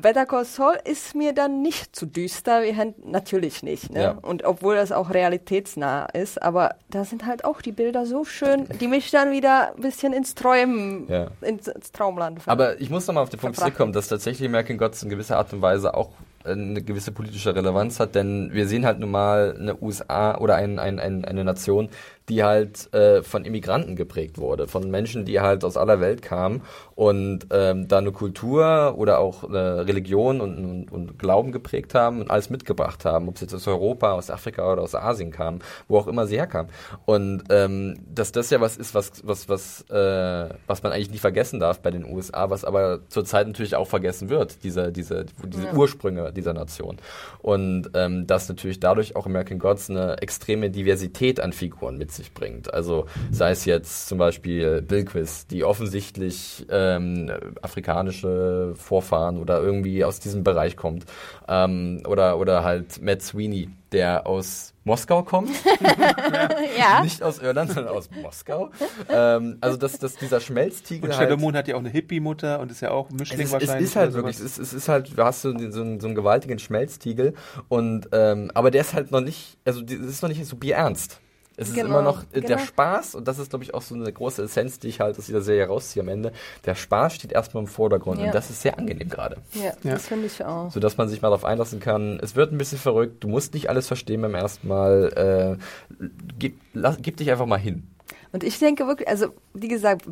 Better Call Saul ist mir dann nicht zu düster Hand, natürlich nicht. Ne? Ja. Und obwohl das auch realitätsnah ist, aber da sind halt auch die Bilder so schön, die mich dann wieder ein bisschen ins Träumen, Ja. ins, ins Traumland ver- Aber ich muss nochmal auf den Punkt zurückkommen, dass tatsächlich American Gods in gewisser Art und Weise auch eine gewisse politische Relevanz hat, denn wir sehen halt nun mal eine USA oder ein, ein, ein, eine Nation, die halt äh, von Immigranten geprägt wurde, von Menschen, die halt aus aller Welt kamen und ähm, da eine Kultur oder auch eine Religion und, und, und Glauben geprägt haben und alles mitgebracht haben, ob es jetzt aus Europa, aus Afrika oder aus Asien kam, wo auch immer sie herkamen. Und ähm, dass das ja was ist, was, was, was, äh, was man eigentlich nie vergessen darf bei den USA, was aber zurzeit natürlich auch vergessen wird, diese, diese, diese Ursprünge dieser Nation. Und ähm, dass natürlich dadurch auch American Gods eine extreme Diversität an Figuren mit sich bringt. Also sei es jetzt zum Beispiel Bilquis, die offensichtlich ähm, afrikanische Vorfahren oder irgendwie aus diesem Bereich kommt. Ähm, oder, oder halt Matt Sweeney, der aus Moskau kommt. ja. Nicht aus Irland, sondern aus Moskau. ähm, also dass, dass dieser Schmelztiegel Und halt... Shadow Moon hat ja auch eine Hippie-Mutter und ist ja auch ein Es Mischling ist, es wahrscheinlich. ist halt wirklich, es ist, es ist halt, du hast so, so, einen, so einen gewaltigen Schmelztiegel und ähm, aber der ist halt noch nicht, also es ist noch nicht so bierernst. Es ist Genau, immer noch äh, der genau. Spaß und das ist, glaube ich, auch so eine große Essenz, die ich halt aus dieser Serie rausziehe am Ende. Der Spaß steht erstmal im Vordergrund Ja. und das ist sehr angenehm gerade. Ja, Ja. das finde ich auch. So dass man sich mal darauf einlassen kann. Es wird ein bisschen verrückt, du musst nicht alles verstehen beim ersten Mal. Äh, gib, lass, gib dich einfach mal hin. Und ich denke wirklich, also wie gesagt,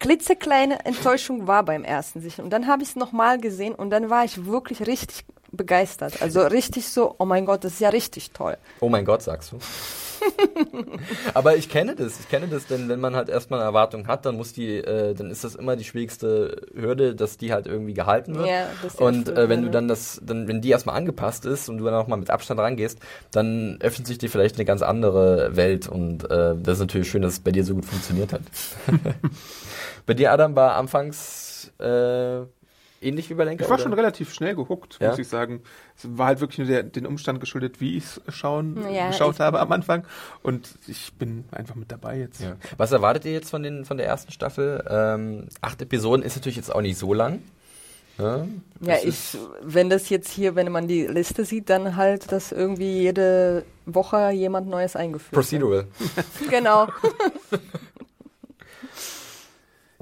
klitzekleine Enttäuschung war beim ersten Sichten. Und dann habe ich es nochmal gesehen und dann war ich wirklich richtig begeistert. Also richtig so, oh mein Gott, das ist ja richtig toll. Oh mein Gott, sagst du. Aber ich kenne das, ich kenne das, denn wenn man halt erstmal eine Erwartung hat, dann muss die, äh, dann ist das immer die schwierigste Hürde, dass die halt irgendwie gehalten wird. Ja, das ist und äh, wenn du dann das, dann, wenn die erstmal angepasst ist und du dann auch mal mit Abstand rangehst, dann öffnet sich dir vielleicht eine ganz andere Welt und äh, das ist natürlich schön, dass es bei dir so gut funktioniert hat. bei dir, Adam, war anfangs äh, ähnlich wie bei Lenker? Ich war oder? schon relativ schnell gehuckt, Ja? muss ich sagen. Es war halt wirklich nur der, den Umstand geschuldet, wie ich es schauen, Ja, geschaut ich- habe am Anfang. Und ich bin einfach mit dabei jetzt. Ja. Was erwartet ihr jetzt von, den, von der ersten Staffel? Ähm, acht Episoden ist natürlich jetzt auch nicht so lang. Ja, Ja, Das ich, wenn das jetzt hier, wenn man die Liste sieht, dann halt, dass irgendwie jede Woche jemand Neues eingeführt Procedural. wird. Genau.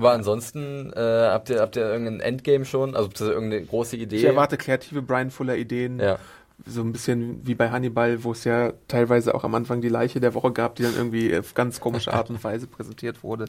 Aber ansonsten äh, habt, ihr, habt ihr irgendein Endgame schon? Also irgendeine große Idee? Ich erwarte kreative Brian Fuller Ideen. Ja. So ein bisschen wie bei Hannibal, wo es ja teilweise auch am Anfang die Leiche der Woche gab, die dann irgendwie auf ganz komische Art und Weise präsentiert wurde.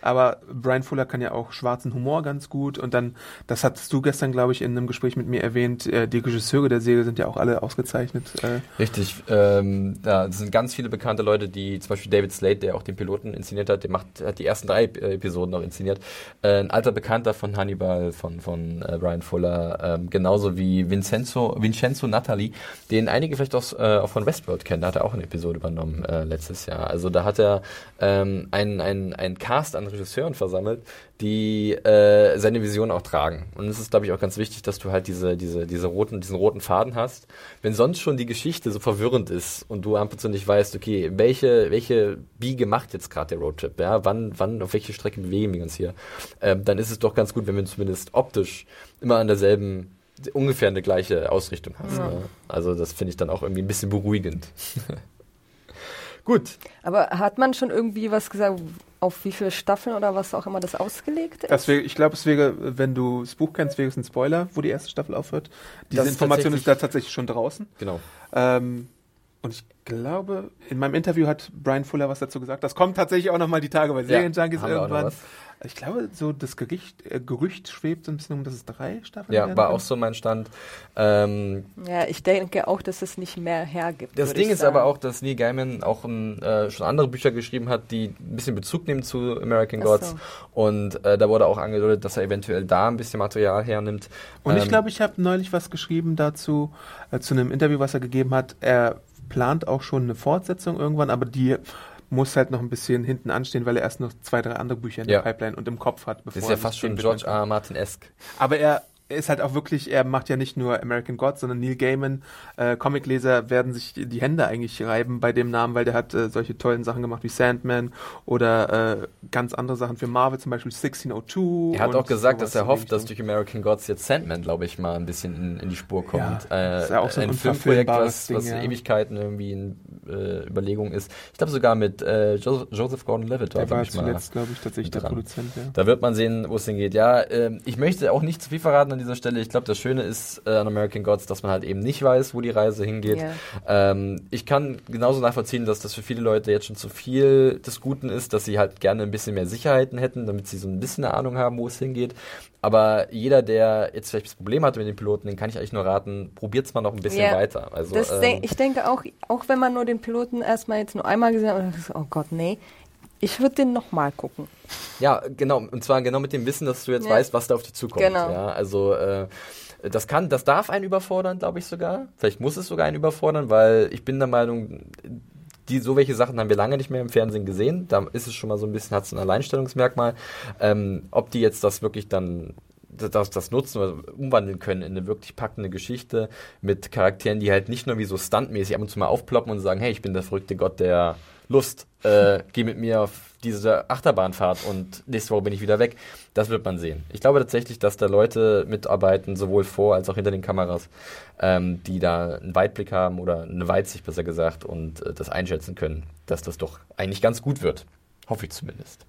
Aber Brian Fuller kann ja auch schwarzen Humor ganz gut. Und dann, das hattest du gestern, glaube ich, in einem Gespräch mit mir erwähnt, äh, die Regisseure der Serie sind ja auch alle ausgezeichnet. Äh, Richtig. Ähm, ja, es sind ganz viele bekannte Leute, die zum Beispiel David Slade, der auch den Piloten inszeniert hat, der macht, hat die ersten drei äh, Episoden noch inszeniert. Äh, ein alter Bekannter von Hannibal, von, von äh, Brian Fuller, ähm, genauso wie Vincenzo, Vincenzo Natali, den einige vielleicht auch, äh, auch von Westworld kennen. Da hat er auch eine Episode übernommen äh, letztes Jahr. Also da hat er ähm, einen, einen, Cast an Regisseuren versammelt, die äh, seine Vision auch tragen. Und es ist, glaube ich, auch ganz wichtig, dass du halt diese, diese, diese roten, diesen roten Faden hast. Wenn sonst schon die Geschichte so verwirrend ist und du einfach so nicht weißt, okay, welche, welche Biege macht jetzt gerade der Roadtrip, ja, wann, wann, auf welche Strecke bewegen wir uns hier, ähm, dann ist es doch ganz gut, wenn wir zumindest optisch immer an derselben ungefähr eine gleiche Ausrichtung hast. Ne? Also das finde ich dann auch irgendwie ein bisschen beruhigend. Gut. Aber hat man schon irgendwie was gesagt, auf wie viele Staffeln oder was auch immer das ausgelegt ist? das wäre, ich glaube, es wäre, wenn du das Buch kennst, wäre es ein Spoiler, wo die erste Staffel aufhört. Diese Das Information ist da tatsächlich- tatsächlich schon draußen. Genau. Ähm, Und ich glaube, in meinem Interview hat Brian Fuller was dazu gesagt. Das kommt tatsächlich auch nochmal die Tage bei Serienjunkies noch irgendwann. Ich glaube, so das Gericht, äh, Gerücht schwebt so ein bisschen um, dass es drei Staffeln Ja, war auch so mein Stand. Ähm, Ja, ich denke auch, dass es nicht mehr hergibt. Das Ding ich ist sagen. aber auch, dass Neil Gaiman auch ein, äh, schon andere Bücher geschrieben hat, die ein bisschen Bezug nehmen zu American Ach Gods. so. Und äh, da wurde auch angedeutet, dass er eventuell da ein bisschen Material hernimmt. Und ich Ähm, glaube, ich habe neulich was geschrieben dazu, äh, zu einem Interview, was er gegeben hat. Er plant auch schon eine Fortsetzung irgendwann, aber die muss halt noch ein bisschen hinten anstehen, weil er erst noch zwei, drei andere Bücher in Ja. der Pipeline und im Kopf hat. Bevor das ist ja fast schon George. R. Martin-esque. Aber er ist halt auch wirklich, er macht ja nicht nur American Gods, sondern Neil Gaiman. Äh, Comicleser werden sich die Hände eigentlich reiben bei dem Namen, weil der hat äh, solche tollen Sachen gemacht wie Sandman oder äh, ganz andere Sachen für Marvel, zum Beispiel 1602. Er hat auch gesagt, dass er hofft, dass durch American Gods jetzt Sandman, glaube ich, mal ein bisschen in, in die Spur kommt. Ja, ist ja auch so ein ein Filmprojekt, was, Ding, was ja. Ewigkeiten irgendwie in äh, Überlegung ist. Ich glaube sogar mit äh, Joseph, Joseph Gordon-Levitt Der war zuletzt, glaube ich, tatsächlich der. Produzent. Ja. Da wird man sehen, wo es hingeht. Ja, ähm, ich möchte auch nicht zu viel verraten an dieser Stelle. Ich glaube, das Schöne ist äh, an American Gods, dass man halt eben nicht weiß, wo die Reise hingeht. Ja. Ähm, ich kann genauso nachvollziehen, dass das für viele Leute jetzt schon zu viel des Guten ist, dass sie halt gerne ein bisschen mehr Sicherheiten hätten, damit sie so ein bisschen eine Ahnung haben, wo es hingeht. Aber jeder, der jetzt vielleicht das Problem hatte mit den Piloten, den kann ich eigentlich nur raten, probiert's mal noch ein bisschen Ja. weiter. Also, ähm, denk, ich denke auch, auch wenn man nur den Piloten erstmal jetzt nur einmal gesehen hat, oh Gott, nee, ich würde den nochmal gucken. Ja, genau. Und zwar genau mit dem Wissen, dass du jetzt Ja. weißt, was da auf dich zukommt. Genau. Ja, also äh, das kann, das darf einen überfordern, glaube ich sogar. Vielleicht muss es sogar einen überfordern, weil ich bin der Meinung, die so welche Sachen haben wir lange nicht mehr im Fernsehen gesehen. Da ist es schon mal so ein bisschen, hat es ein Alleinstellungsmerkmal. Ähm, ob die jetzt das wirklich dann das, das nutzen oder umwandeln können in eine wirklich packende Geschichte mit Charakteren, die halt nicht nur wie so stuntmäßig ab und zu mal aufploppen und sagen, hey, ich bin der verrückte Gott der Lust, äh, geh mit mir auf diese Achterbahnfahrt und nächste Woche bin ich wieder weg. Das wird man sehen. Ich glaube tatsächlich, dass da Leute mitarbeiten, sowohl vor als auch hinter den Kameras, ähm, die da einen Weitblick haben oder eine Weitsicht besser gesagt und äh, das einschätzen können, dass das doch eigentlich ganz gut wird. Hoffe ich zumindest.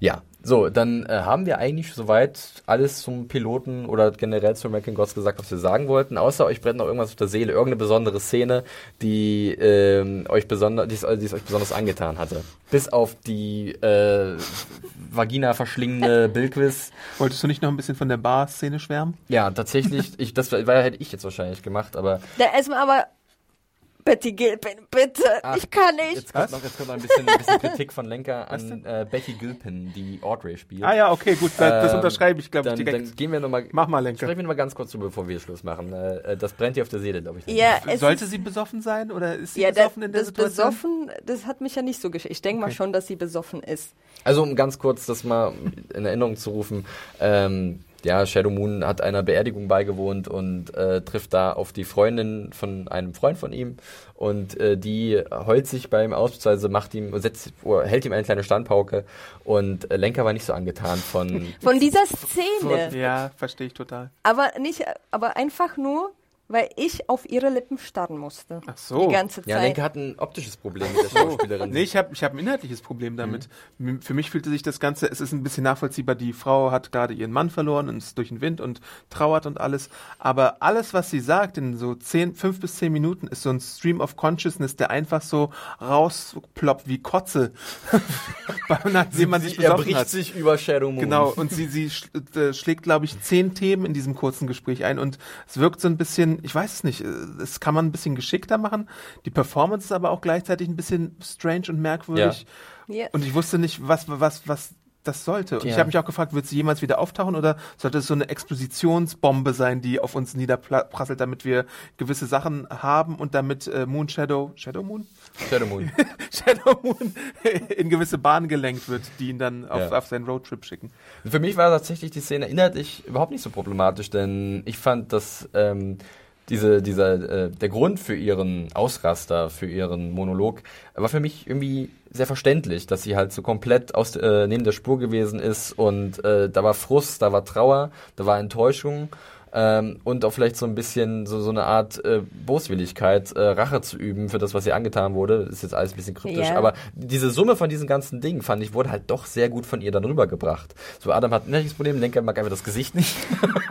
Ja, so, dann äh, haben wir eigentlich soweit alles zum Piloten oder generell zu American Gods gesagt, was wir sagen wollten. Außer euch brennt noch irgendwas auf der Seele, irgendeine besondere Szene, die, ähm, euch besonder, die, es, die es euch besonders angetan hatte. Bis auf die äh, Vagina verschlingende Bilquis. Wolltest du nicht noch ein bisschen von der Bar-Szene schwärmen? Ja, tatsächlich, ich, das war, hätte ich jetzt wahrscheinlich gemacht, aber Da erstmal aber, Betty Gilpin, bitte, Ach, ich kann nicht. jetzt kommt, noch, jetzt kommt noch ein bisschen, ein bisschen Kritik von Lenker an äh, Betty Gilpin, die Audrey spielt. Ah ja, okay, gut, das, das Ähm, unterschreibe ich, glaube ich, dann, direkt. Dann gehen wir nochmal. Mach mal, Lenker. Sprechen wir nochmal ganz kurz drüber, bevor wir Schluss machen. Äh, das brennt dir auf der Seele, glaube ich. Ja, Sollte ist, sie besoffen sein oder ist sie ja, das, besoffen in der das Situation? besoffen, das hat mich ja nicht so geschickt. Ich denke mal Okay. schon, dass sie besoffen ist. Also, um ganz kurz das mal in Erinnerung zu rufen. Ähm, ja, Shadow Moon hat einer Beerdigung beigewohnt und äh, trifft da auf die Freundin von einem Freund von ihm und äh, die heult sich beim aus, beziehungsweise macht ihm, setzt, oder hält ihm eine kleine Standpauke und äh, Lenker war nicht so angetan von Von dieser Szene. Ja, verstehe ich total. Aber nicht, aber einfach nur, weil ich auf ihre Lippen starren musste. Ach so. Die ganze Ja, Zeit. Lenker hat ein optisches Problem mit der Schauspielerin. Nee, ich habe ich hab ein inhaltliches Problem damit. Mhm. Für mich fühlte sich das Ganze, es ist ein bisschen nachvollziehbar, die Frau hat gerade ihren Mann verloren und ist durch den Wind und trauert und alles. Aber alles, was sie sagt in so zehn, fünf bis zehn Minuten, ist so ein Stream of Consciousness, der einfach so rausploppt wie Kotze. Nachdem man sich Sie erbricht hat. sich über Shadow Moon. Genau, und sie, sie sch äh, schlägt, glaube ich, zehn Themen in diesem kurzen Gespräch ein und es wirkt so ein bisschen, ich weiß es nicht, äh, es kann man ein bisschen geschickter machen. Die Performance ist aber auch gleichzeitig ein bisschen strange und merkwürdig. Ja. Und ich wusste nicht, was, was, was das sollte. Und ich Ja. habe mich auch gefragt, wird sie jemals wieder auftauchen oder sollte es so eine Explositionsbombe sein, die auf uns niederprasselt, damit wir gewisse Sachen haben und damit äh, Moon Shadow, Shadow Moon? Shadow Moon. Shadow Moon in gewisse Bahnen gelenkt wird, die ihn dann auf, Ja. auf seinen Roadtrip schicken. Für mich war tatsächlich die Szene inhaltlich überhaupt nicht so problematisch, denn ich fand, dass ähm, diese, dieser, äh, der Grund für ihren Ausraster, für ihren Monolog, war für mich irgendwie sehr verständlich, dass sie halt so komplett aus, äh, neben der Spur gewesen ist und äh, da war Frust, da war Trauer, da war Enttäuschung. Ähm, und auch vielleicht so ein bisschen so, so eine Art äh, Boswilligkeit, äh, Rache zu üben für das, was ihr angetan wurde. Ist jetzt alles ein bisschen kryptisch, Ja. aber diese Summe von diesen ganzen Dingen, fand ich, wurde halt doch sehr gut von ihr dann rübergebracht. So, Adam hat ein Problem, Lenker mag einfach das Gesicht nicht.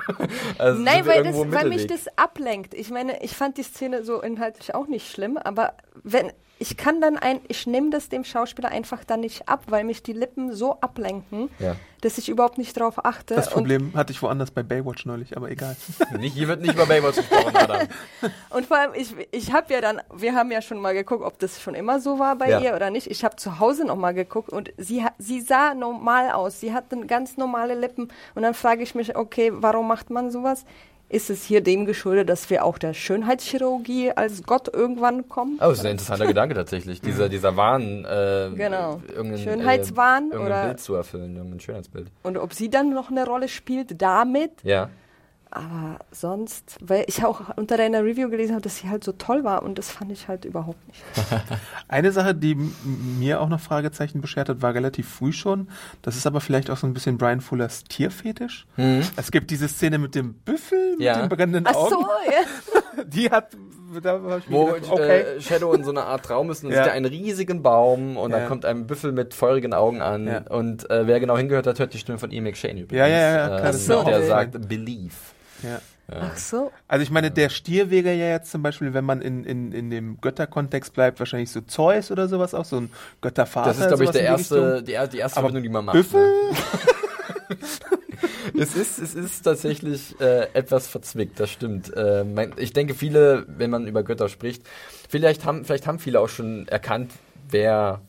also Nein, weil, das, weil mich das ablenkt. Ich meine, ich fand die Szene so inhaltlich auch nicht schlimm, aber wenn ich kann dann ein, ich nehme das dem Schauspieler einfach dann nicht ab, weil mich die Lippen so ablenken, Ja. dass ich überhaupt nicht drauf achte. Das Und Problem hatte ich woanders bei Baywatch neulich, aber egal. Nicht, hier wird nicht über Baywatch gesprochen, Adam. Und vor allem, ich, ich habe ja dann, wir haben ja schon mal geguckt, ob das schon immer so war bei Ja. ihr oder nicht. Ich habe zu Hause noch mal geguckt und sie, sie sah normal aus. Sie hatte ganz normale Lippen. Und dann frage ich mich, okay, warum macht man sowas? Ist es hier dem geschuldet, dass wir auch der Schönheitschirurgie als Gott irgendwann kommen? Oh, das ist ein interessanter Gedanke tatsächlich. Dieser, dieser Wahn, äh, Genau. irgendein, Schönheitswahn äh, irgendein oder- Bild zu erfüllen, irgendein Schönheitsbild. Und ob sie dann noch eine Rolle spielt damit? Ja. Aber sonst, weil ich auch unter deiner Review gelesen habe, dass sie halt so toll war und das fand ich halt überhaupt nicht. Eine Sache, die mir auch noch Fragezeichen beschert hat, war relativ früh schon. Das ist aber vielleicht auch so ein bisschen Brian Fullers Tierfetisch. Es gibt diese Szene mit dem Büffel, mit Ja. den brennenden Ach Augen. so, ja. Die hat, da hab ich mir Wo gedacht, okay. äh, Shadow in so einer Art Traum ist und Ja. sieht er einen riesigen Baum und Ja. dann kommt ein Büffel mit feurigen Augen an Ja. und äh, wer genau hingehört hat, hört die Stimme von Ian McShane übrigens. Ja, ja, ja, klar, ähm, das ist mir der auch sagt Believe. Ja. Ach so. Also ich meine, der Stier wäre ja jetzt zum Beispiel, wenn man in, in, in dem Götterkontext bleibt, wahrscheinlich so Zeus oder sowas auch, so ein Göttervater. Das ist, glaube ich, der erste, die, die erste Verbindung, die man macht. Büffel? Ne? es, ist, es ist tatsächlich äh, etwas verzwickt, das stimmt. Äh, mein, ich denke, viele, wenn man über Götter spricht, vielleicht haben, vielleicht haben viele auch schon erkannt, wer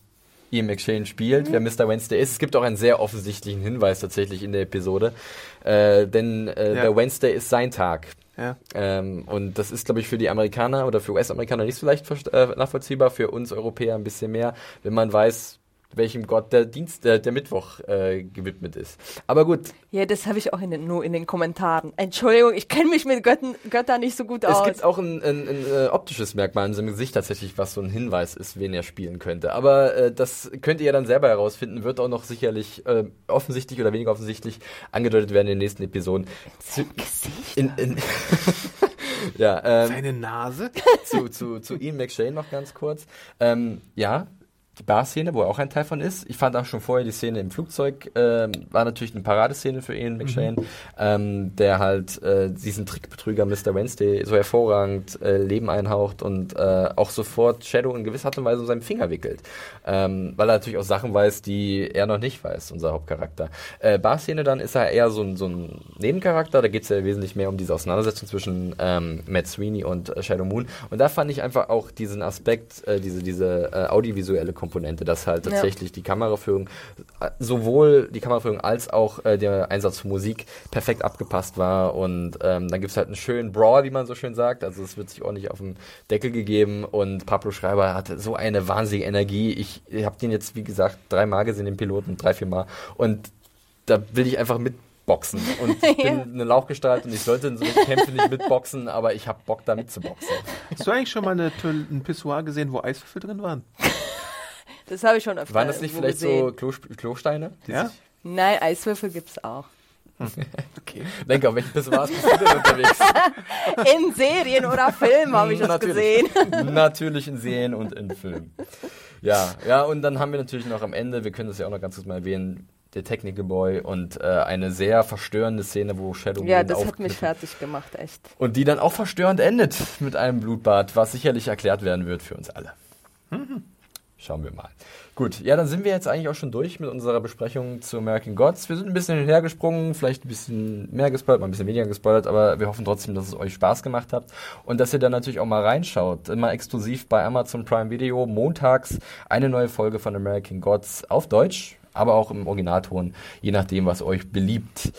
Ian McShane spielt, wer Mr. Wednesday ist. Es gibt auch einen sehr offensichtlichen Hinweis tatsächlich in der Episode, äh, denn äh, Ja. der Wednesday ist sein Tag. Ja. Ähm, und das ist, glaube ich, für die Amerikaner oder für US-Amerikaner nicht so leicht verst- äh, nachvollziehbar, für uns Europäer ein bisschen mehr, wenn man weiß, welchem Gott der Dienst, äh, der Mittwoch äh, gewidmet ist. Aber gut, Ja, das habe ich auch in den, nur in den Kommentaren. Entschuldigung, ich kenne mich mit Götten, Göttern nicht so gut es aus. gibt auch ein, ein, ein äh, optisches Merkmal in seinem Gesicht tatsächlich, was so ein Hinweis ist, wen er spielen könnte. Aber äh, das könnt ihr ja dann selber herausfinden, wird auch noch sicherlich äh, offensichtlich oder weniger offensichtlich angedeutet werden in den nächsten Episoden. Zu, in, in, ja, ähm, Seine Nase? zu, zu, zu Ian McShane noch ganz kurz. Ähm, ja, die Bar-Szene, wo er auch ein Teil von ist. Ich fand auch schon vorher die Szene im Flugzeug, ähm, war natürlich eine Paradeszene für Ian McShane, ähm, der halt äh, diesen Trickbetrüger Mr. Wednesday so hervorragend äh, Leben einhaucht und äh, auch sofort Shadow in gewisser Art und Weise um seinen Finger wickelt. Ähm, weil er natürlich auch Sachen weiß, die er noch nicht weiß, unser Hauptcharakter. Äh, Bar-Szene dann ist er eher so ein, so ein Nebencharakter, da geht es ja wesentlich mehr um diese Auseinandersetzung zwischen ähm, Matt Sweeney und äh, Shadow Moon. Und da fand ich einfach auch diesen Aspekt, äh, diese, diese äh, audiovisuelle Komponente, dass halt Ja. tatsächlich die Kameraführung, äh, sowohl die Kameraführung als auch äh, der Einsatz von Musik perfekt abgepasst war. Und ähm, dann gibt's halt einen schönen Brawl, wie man so schön sagt. Also es wird sich ordentlich auf den Deckel gegeben und Pablo Schreiber hatte so eine wahnsinnige Energie. Ich, ich habe den jetzt, wie gesagt, dreimal gesehen, den Piloten, drei, vier Mal. Und da will ich einfach mitboxen. Und ich bin Ja. eine Lauchgestalt und ich sollte in solchen Kämpfen nicht mitboxen, aber ich habe Bock, da mitzuboxen. Hast du eigentlich schon mal eine, ein Pissoir gesehen, wo Eiswürfel drin waren? das habe ich schon öfter Waren das nicht vielleicht gesehen. so Klo Klosteine? die Ja? Nein, Eiswürfel gibt's auch. Okay. Denke, auf welchen Pissoirs bist du denn unterwegs? In Serien oder Filmen habe ich das gesehen. natürlich in Serien und in Filmen. Ja, ja, und dann haben wir natürlich noch am Ende, wir können das ja auch noch ganz kurz mal erwähnen, der Technical Boy und äh, eine sehr verstörende Szene, wo Shadow Ja, das hat mich fertig gemacht, echt. Und die dann auch verstörend endet mit einem Blutbad, was sicherlich erklärt werden wird für uns alle. Schauen wir mal. Gut, ja, dann sind wir jetzt eigentlich auch schon durch mit unserer Besprechung zu American Gods. Wir sind ein bisschen hinhergesprungen, vielleicht ein bisschen mehr gespoilert, mal ein bisschen weniger gespoilert, aber wir hoffen trotzdem, dass es euch Spaß gemacht hat und dass ihr dann natürlich auch mal reinschaut. Immer exklusiv bei Amazon Prime Video, montags eine neue Folge von American Gods auf Deutsch, aber auch im Originalton, je nachdem, was euch beliebt.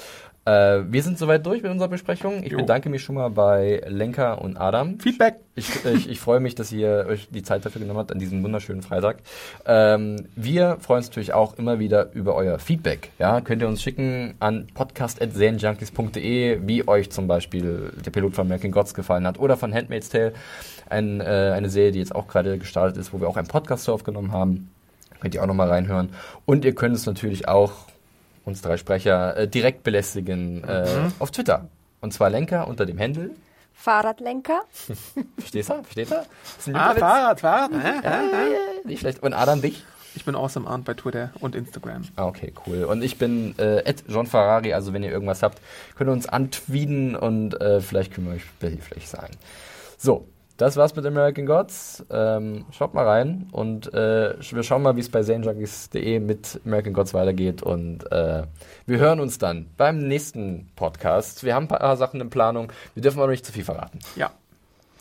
Äh, wir sind soweit durch mit unserer Besprechung. Ich Jo. bedanke mich schon mal bei Lenker und Adam. Feedback. Ich, ich, ich freue mich, dass ihr euch die Zeit dafür genommen habt an diesem wunderschönen Freitag. Ähm, wir freuen uns natürlich auch immer wieder über euer Feedback. Ja, könnt ihr uns schicken an podcast.serienjunkies.de, wie euch zum Beispiel der Pilot von American Gods gefallen hat oder von Handmaid's Tale, ein, äh, eine Serie, die jetzt auch gerade gestartet ist, wo wir auch einen Podcast aufgenommen haben. Könnt ihr auch nochmal reinhören. Und ihr könnt es natürlich auch, uns drei Sprecher, äh, direkt belästigen äh, auf Twitter. Und zwar Lenker unter dem Händel. Fahrradlenker. Verstehst du? Versteht er? Ah. Fahrrad, Fahrrad. Äh, äh. Nicht schlecht. Und Adam dich? Ich bin awesome Arndt bei Twitter und Instagram. Ah, okay, cool. Und ich bin äh, Ed John Ferrari, also wenn ihr irgendwas habt, könnt ihr uns antweeden und äh, vielleicht können wir euch behilflich sein. So, das war's mit American Gods. Ähm, schaut mal rein und äh, wir schauen mal, wie es bei zanejunkies.de mit American Gods weitergeht und äh, wir hören uns dann beim nächsten Podcast. Wir haben ein paar Sachen in Planung. Wir dürfen aber noch nicht zu viel verraten. Ja.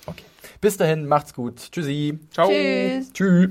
Okay. Bis dahin, macht's gut. Tschüssi. Ciao. Tschüss. Tschüss.